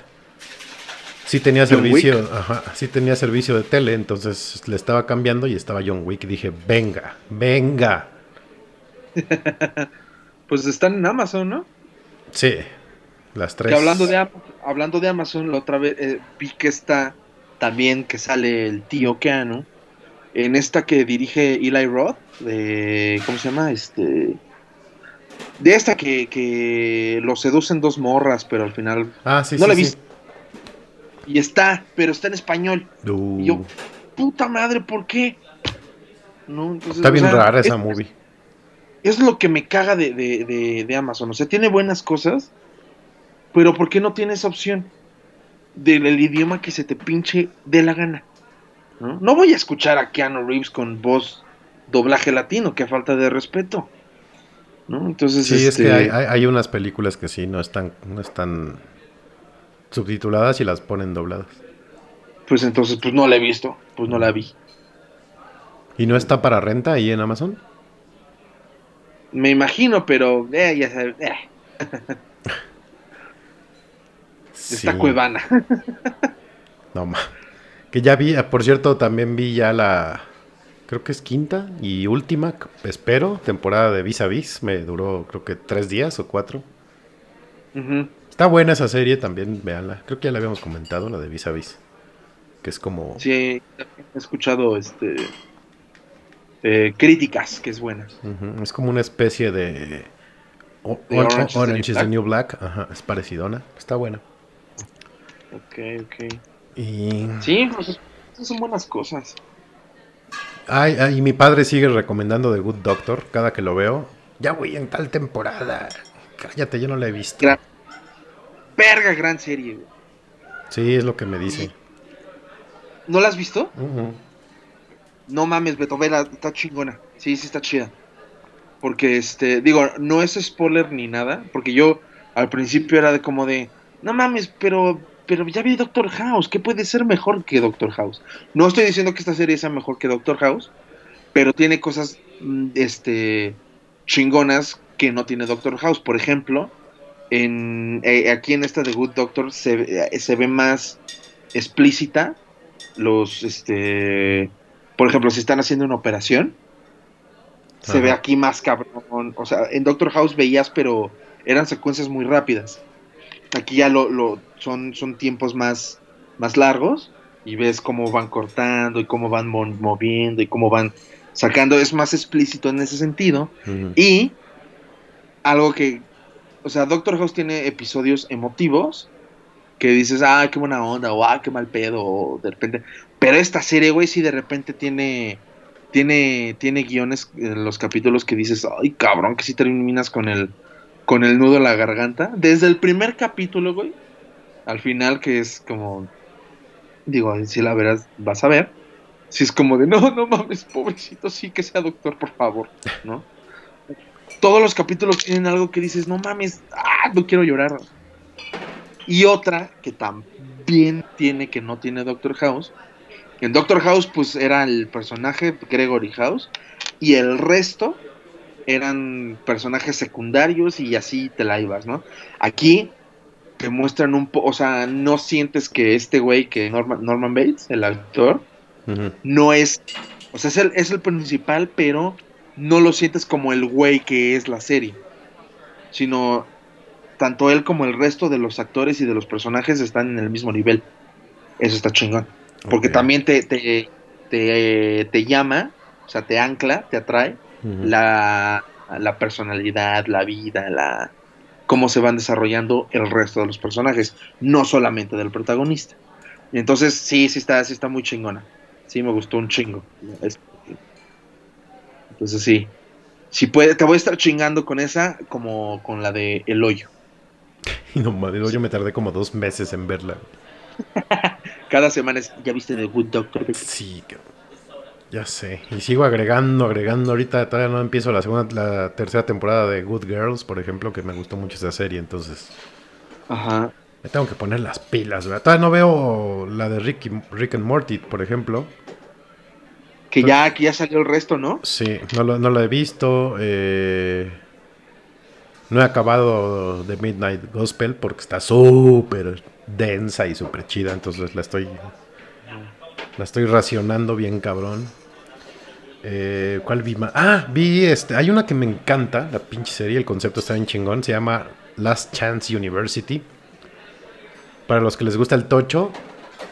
Sí tenía ¿John servicio, ajá, sí tenía servicio de tele, entonces le estaba cambiando y estaba John Wick. Dije, venga, venga. Pues están en Amazon, ¿no? Sí, las tres. Que hablando de, hablando de Amazon, la otra vez eh, vi que está también que sale el tío Keanu en esta que dirige Eli Roth de ¿cómo se llama? Este de esta que, que lo seducen dos morras, pero al final Ah, sí, no sí. la he sí. visto. y está, pero está en español. Uh, Y yo, puta madre, ¿por qué? No, entonces, está o bien sea, rara esa es- movie. es lo que me caga de, de- de- de Amazon. O sea, tiene buenas cosas, pero ¿por qué no tiene esa opción del el idioma que se te pinche de la gana? ¿No? No voy a escuchar a Keanu Reeves con voz doblaje latino, que falta de respeto. ¿No? Entonces, Sí, es este, que hay, hay- hay unas películas que sí no están, no están subtituladas y las ponen dobladas. pues entonces, pues no la he visto, pues no la vi. ¿Y no está para renta ahí en Amazon? Me imagino, pero eh, ya sabes, eh, está Sí. cuevana. No ma. Que ya vi, ah, por cierto, también vi ya la. Creo que es quinta y última, espero, temporada de Vis a Vis. Me duró, creo que tres días o cuatro. Está buena esa serie también, véanla. Creo que ya la habíamos comentado, la de Vis a Vis. Que es como. Sí, he escuchado este eh, críticas, que es buena. Es como una especie de. o- ¿De o- Orange is the New New Black. Ajá, es parecidona. Está buena. Ok, ok. Y. Sí, pues son buenas cosas. Ay, ay, y mi padre sigue recomendando The Good Doctor cada que lo veo. Ya voy en tal temporada. Cállate, yo no la he visto. Gran, verga, gran serie. güey. Sí, es lo que me dice. ¿No la has visto? No mames, Beto, vela, está chingona. Sí, sí está chida. Porque, este, digo, no es spoiler ni nada. Porque yo al principio era de como de, no mames, pero, pero ya vi Doctor House. ¿Qué puede ser mejor que Doctor House? No estoy diciendo que esta serie sea mejor que Doctor House. Pero tiene cosas, mm, este, chingonas que no tiene Doctor House. Por ejemplo, en, eh, aquí en esta de Good Doctor se, ve- eh, se ve más explícita los, este, por ejemplo, si están haciendo una operación, se ve aquí más cabrón. O sea, en Doctor House veías, pero eran secuencias muy rápidas. Aquí ya lo, lo son, son tiempos más, más largos y ves cómo van cortando y cómo van mo- moviendo y cómo van sacando. Es más explícito en ese sentido. Y algo que, o sea, Doctor House tiene episodios emotivos que dices, ah, qué buena onda, o ah, qué mal pedo, o de repente. Pero esta serie, güey, sí de repente tiene, tiene, tiene guiones en los capítulos que dices, ay, cabrón, que si terminas con el, con el nudo en la garganta. Desde el primer capítulo, güey, al final, que es como, digo, si la verás, vas a ver. Si es como de, no, no mames, pobrecito, sí que sea doctor, por favor, ¿no? todos los capítulos tienen algo que dices, no mames, ah, no quiero llorar. Y otra que también tiene, que no tiene Doctor House. En Doctor House, pues era el personaje Gregory House. Y el resto eran personajes secundarios y así te la ibas, ¿no? Aquí te muestran un poco, o sea, no sientes que este güey, que Norman, Norman Bates, el actor, no es, o sea, es el, es el principal, pero no lo sientes como el güey que es la serie, sino tanto él como el resto de los actores y de los personajes están en el mismo nivel. Eso está chingón. Porque también te, te, te, te llama, o sea, te ancla, te atrae la, la personalidad, la vida, la cómo se van desarrollando el resto de los personajes, no solamente del protagonista. Entonces sí, sí está, sí está muy chingona. Sí me gustó un chingo. Es- Entonces sí. Si puede, te voy a estar chingando con esa como con la de El Hoyo. Y no mames, yo me tardé como dos meses en verla. Cada semana es, ¿ya viste The Good Doctor? Sí, cabrón. Ya sé. Y sigo agregando, agregando. Ahorita todavía no empiezo la segunda, la tercera temporada de Good Girls, por ejemplo, que me gustó mucho esa serie. Entonces, Ajá. me tengo que poner las pilas, ¿verdad? Todavía no veo la de Rick, y- Rick and Morty, por ejemplo. Que ya, que ya salió el resto, ¿no? Sí, no lo, no lo he visto. eh, no he acabado de Midnight Gospel porque está súper densa y súper chida. Entonces la estoy. La estoy racionando bien cabrón. Eh, ¿Cuál vi más? Ah, vi este. Hay una que me encanta, la pinche serie. El concepto está bien chingón. Se llama Last Chance University. Para los que les gusta el tocho,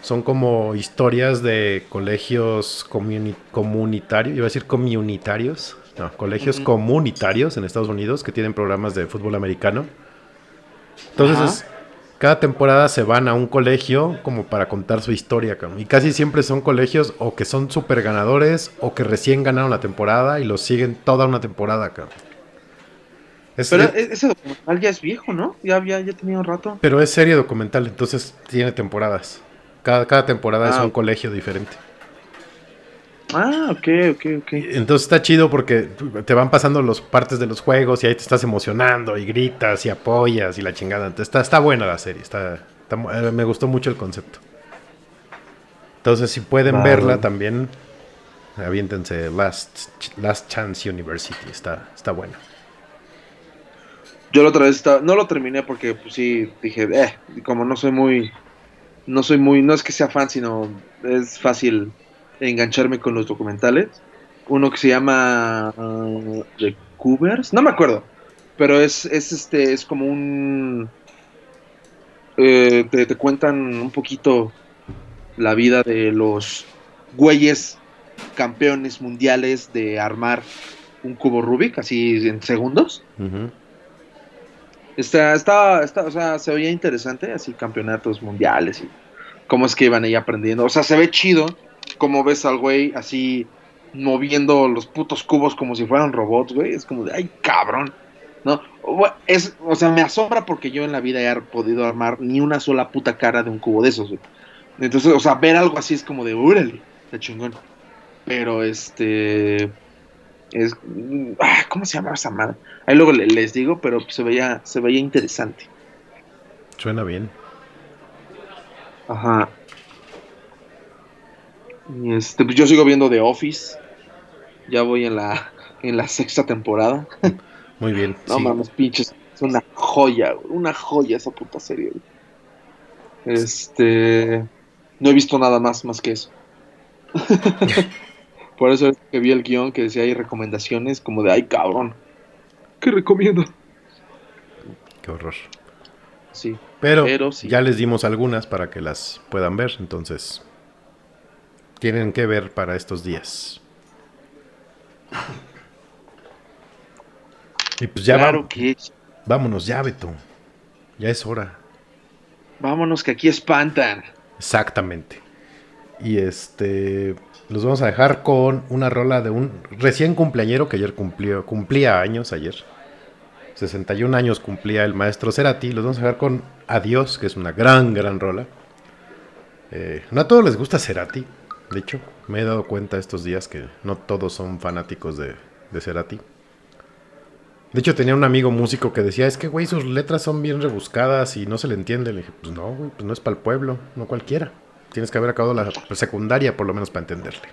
son como historias de colegios comuni- comunitarios, iba a decir comunitarios, no, colegios comunitarios en Estados Unidos que tienen programas de fútbol americano. Entonces, es- cada temporada se van a un colegio como para contar su historia, cabrón. Y casi siempre son colegios o que son super ganadores o que recién ganaron la temporada y los siguen toda una temporada, cabrón. Es- Pero es- e- ese documental ya es viejo, ¿no? Ya había, ya tenía un rato. pero es serie documental, entonces tiene temporadas. Cada, cada temporada es Ah, un colegio diferente. Ah, ok, ok, ok. Entonces está chido porque te van pasando las partes de los juegos y ahí te estás emocionando y gritas y apoyas y la chingada. Entonces está, está buena la serie, está, eh, me gustó mucho el concepto. Entonces si pueden Vale. verla también, aviéntense Last, Last Chance University, está, está buena. Yo la otra vez estaba, no lo terminé porque pues sí, dije, eh, como no soy muy, no soy muy, no es que sea fan, sino es fácil engancharme con los documentales. Uno que se llama uh, The Cougars, no me acuerdo, pero es, es este, es como un, eh, te, te cuentan un poquito la vida de los güeyes campeones mundiales de armar un cubo Rubik, así en segundos. Ujú. Está, está, está, o sea, se veía interesante, así campeonatos mundiales y cómo es que iban ahí aprendiendo. O sea, se ve chido como ves al güey así moviendo los putos cubos como si fueran robots, güey. Es como de, ay, cabrón. ¿No? O- Es, o sea, me asombra porque yo en la vida he podido armar ni una sola puta cara de un cubo de esos, güey. Entonces, o sea, ver algo así es como de, órale, está chingón. Pero este. Es, ah, ¿Cómo se llama esa madre? Ahí luego le- les digo, pero se veía, se veía interesante. Suena bien. Ajá. Y este, pues yo sigo viendo The Office. Ya voy en la, en la sexta temporada. Muy bien. No sí. mames, pinches. Es una joya, una joya esa puta serie. Este. No he visto nada más, más que eso. Por eso es que vi el guion que decía hay recomendaciones como de ay cabrón. ¿Qué recomiendo? Qué horror. Sí. Pero, Pero sí. ya les dimos algunas para que las puedan ver, entonces tienen que ver para estos días. Y pues ya claro vam- que vámonos, ya Beto. Ya es hora. vámonos que aquí espantan. Exactamente. Y este los vamos a dejar con una rola de un recién cumpleañero que ayer cumplió, cumplía años ayer. 61 años cumplía el maestro Cerati. Los vamos a dejar con Adiós, que es una gran, gran rola. Eh, no a todos les gusta Cerati. De hecho, me he dado cuenta estos días que no todos son fanáticos de, de Cerati. De hecho, tenía un amigo músico que decía, es que, güey, sus letras son bien rebuscadas y no se le entiende. Le dije, pues no, güey, pues no es para el pueblo, no cualquiera. Tienes que haber acabado la secundaria por lo menos para entenderle.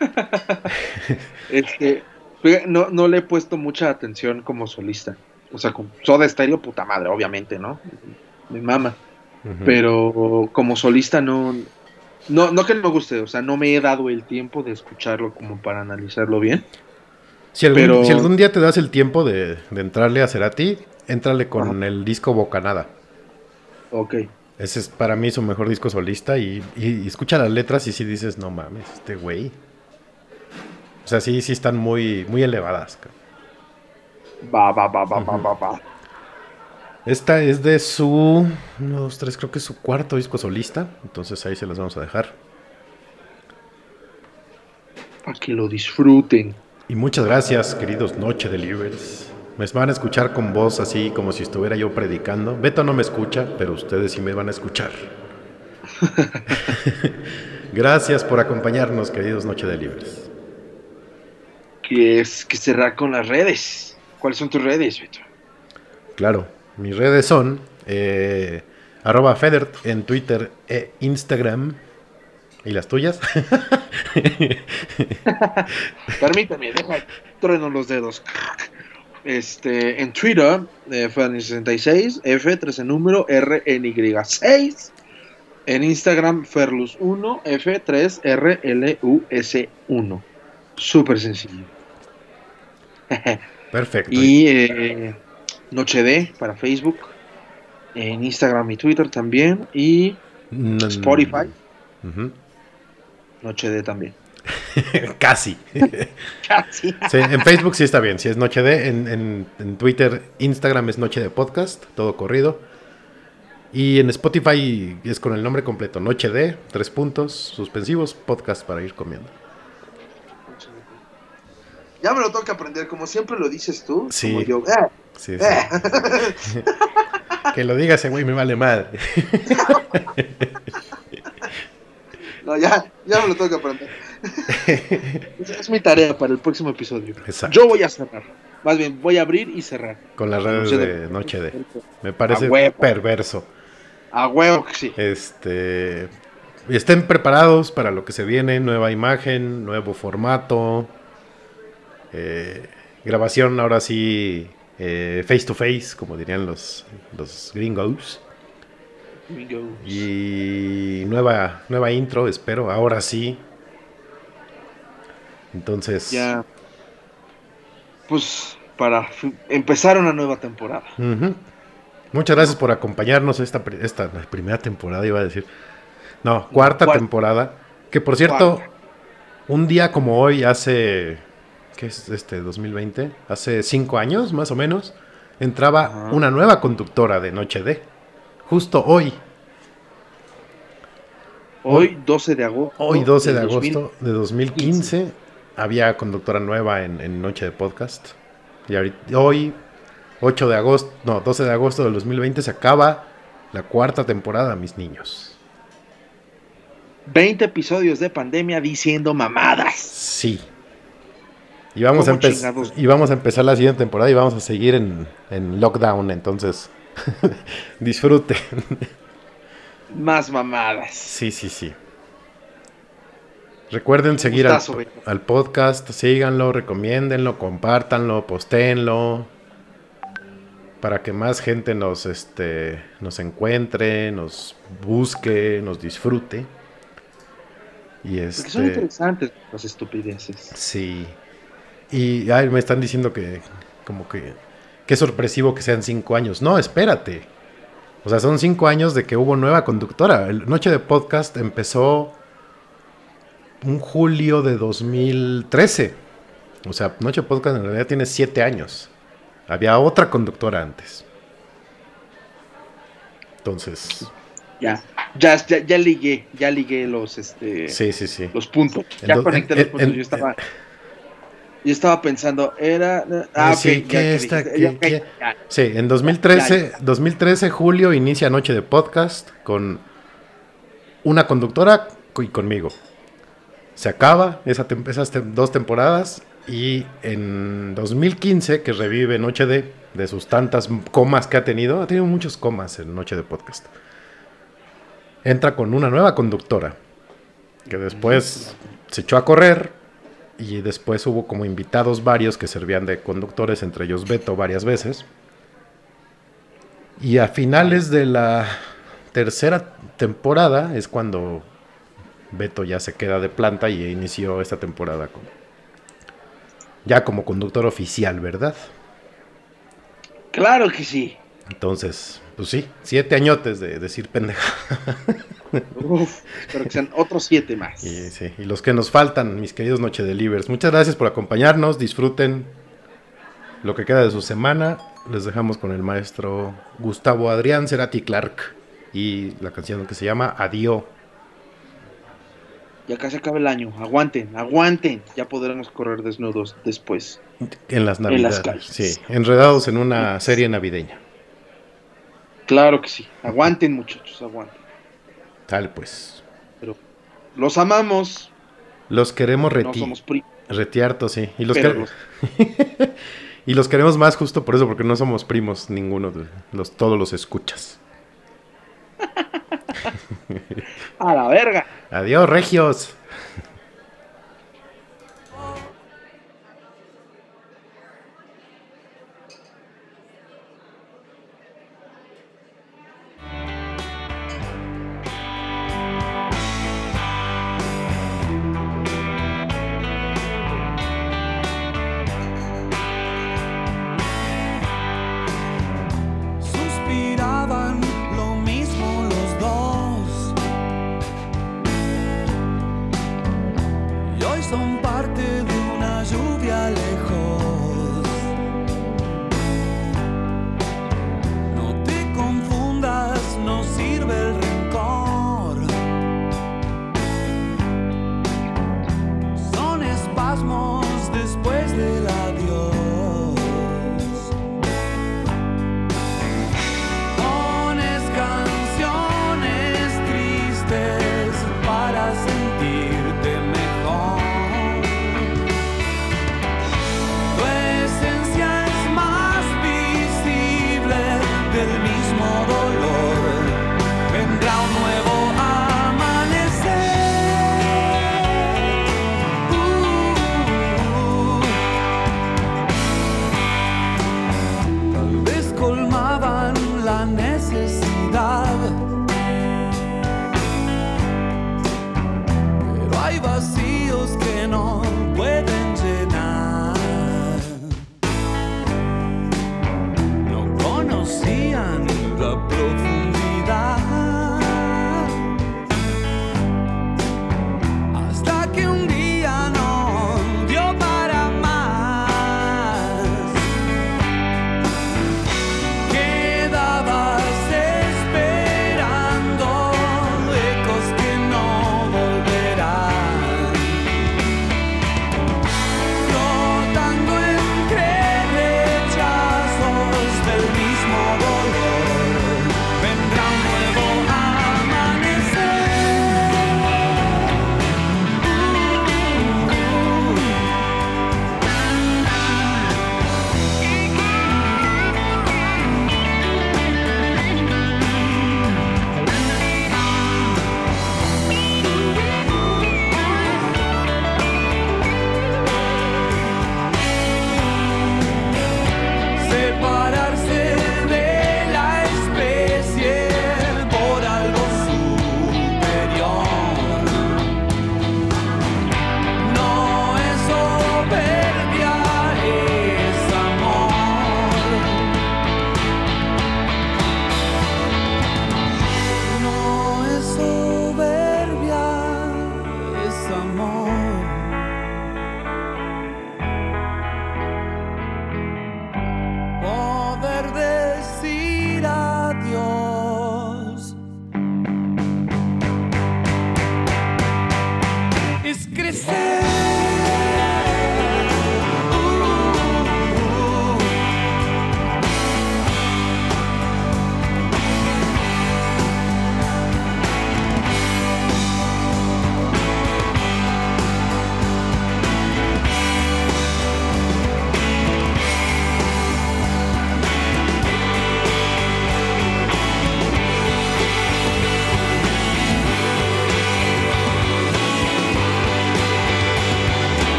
Este, no, no le he puesto mucha atención como solista. O sea, con Soda Stereo, puta madre, obviamente, ¿no? Mi mamá. Ujú. Pero como solista no, no, no que no me guste, o sea, no me he dado el tiempo de escucharlo como para analizarlo bien. Si algún, Pero- si algún día te das el tiempo de, de entrarle a Cerati, entrale con el disco Bocanada. Ok. Ese es para mí su mejor disco solista y, y- y escucha las letras y sí dices, no mames, este güey. O sea, sí, sí están muy, muy elevadas. Va, va, va, va, va, va, va. Esta es de su, uno, dos, tres, creo que es su cuarto disco solista. Entonces ahí se las vamos a dejar. Para que lo disfruten. Y muchas gracias, queridos Noche Delivers. Me van a escuchar con voz así como si estuviera yo predicando. Beto no me escucha, pero ustedes sí me van a escuchar. gracias por acompañarnos, queridos Noche Delivers. Que es que cerrar con las redes. ¿Cuáles son tus redes, Beto? Claro, mis redes son eh, arroba Federt en Twitter e Instagram. ¿Y las tuyas? Permítame, deja, trueno los dedos. Este, en Twitter, eh, Ferni66, F3 en número, RNY6. En Instagram, Ferlus1, F3, RLUS1. Súper sencillo. Perfecto. y eh, Noche D para Facebook. En Instagram y Twitter también. Y Mm, Spotify. Noche D también. Casi. Casi. Sí, en Facebook sí está bien, si es Noche de, en, en- en Twitter, Instagram es Noche de Podcast, todo corrido. Y en Spotify es con el nombre completo, Noche de, tres puntos, suspensivos, podcast para ir comiendo. Ya me lo tengo que aprender, como siempre lo dices tú. Sí. Como yo. eh, Sí, sí. Que lo diga ese güey me vale madre. No, ya, ya me lo tengo que aprender. es, es mi tarea para el próximo episodio. Exacto. Yo voy a cerrar. Más bien, voy a abrir y cerrar. Con las redes de Noche de. Me parece perverso. A huevo que sí. Este. Estén preparados para lo que se viene, nueva imagen, nuevo formato. eh, grabación ahora sí eh, face to face, como dirían los, los gringos. Y nueva, nueva intro, espero, ahora sí. Entonces, Ya. Pues para empezar una nueva temporada. muchas gracias por acompañarnos esta, esta primera temporada, iba a decir. No, cuarta Cuarta. temporada. Que por cierto, Cuarta. un día como hoy, hace. ¿Qué es este? 2020. Hace cinco años, más o menos. Entraba Ajá. una nueva conductora de Noche D. Justo hoy. Hoy, 12 de agosto. Hoy, 12 de del 2000. agosto de 2015, había conductora nueva en, en Noche de Podcast. Y ahorita- hoy, 8 de agosto, no, 12 de agosto del 2020, se acaba la cuarta temporada, mis niños. 20 episodios de pandemia diciendo mamadas. Sí. Y vamos, a y vamos a empezar la siguiente temporada y vamos a seguir en, en lockdown, entonces disfrute. Más mamadas. Sí, sí, sí. Recuerden seguir al, al podcast, síganlo, recomiéndenlo, compártanlo, postéenlo. Para que más gente nos, este, nos encuentre, nos busque, nos disfrute. Y Porque son este. interesantes las estupideces. Sí. Y ay, me están diciendo que, como que, qué sorpresivo que sean cinco años. No, espérate. O sea, son cinco años de que hubo nueva conductora. El Noche de Podcast empezó un julio de 2013. O sea, Noche de Podcast en realidad tiene siete años. Había otra conductora antes. Entonces, Ya, ya, ya, ya ligué, ya ligué los, este, sí, sí, sí. los puntos. Ya Ento- conecté en- los puntos. en- yo estaba, yo estaba pensando, era, ah, sí, ya, que que esta- dijiste, que- ya, ok, que- ya. Sí, en 2013, 2013, julio, inicia Noche de Podcast con una conductora y conmigo. Se acaba esa tem- esas tem- dos temporadas Y en 2015, que revive Noche de, de sus tantas comas que ha tenido, ha tenido muchos comas en Noche de Podcast. Entra con una nueva conductora, que después se echó a correr y después hubo como invitados varios que servían de conductores, entre ellos Beto varias veces. Y a finales de la tercera temporada es cuando Beto ya se queda de planta y inició esta temporada con, ya como conductor oficial, ¿verdad? Claro que sí. Entonces, pues sí, siete añotes de decir pendeja. Uf, espero que sean otros siete más. Y, sí, y los que nos faltan, mis queridos Noche Delivers. Muchas gracias por acompañarnos. Disfruten lo que queda de su semana. Les dejamos con el maestro Gustavo Adrián Cerati Clark y la canción que se llama Adiós. Ya casi acaba el año. Aguanten, aguanten. Ya podremos correr desnudos después. En las En las navidades. calles. sí, enredados en una serie navideña. Claro que sí. Aguanten, muchachos, aguanten. Tal pues. Los amamos. Los queremos No reti somos retiarto, sí. Y pero los- y los queremos más justo por eso, porque no somos primos ninguno de los, todos los escuchas. A la verga. Adiós, regios.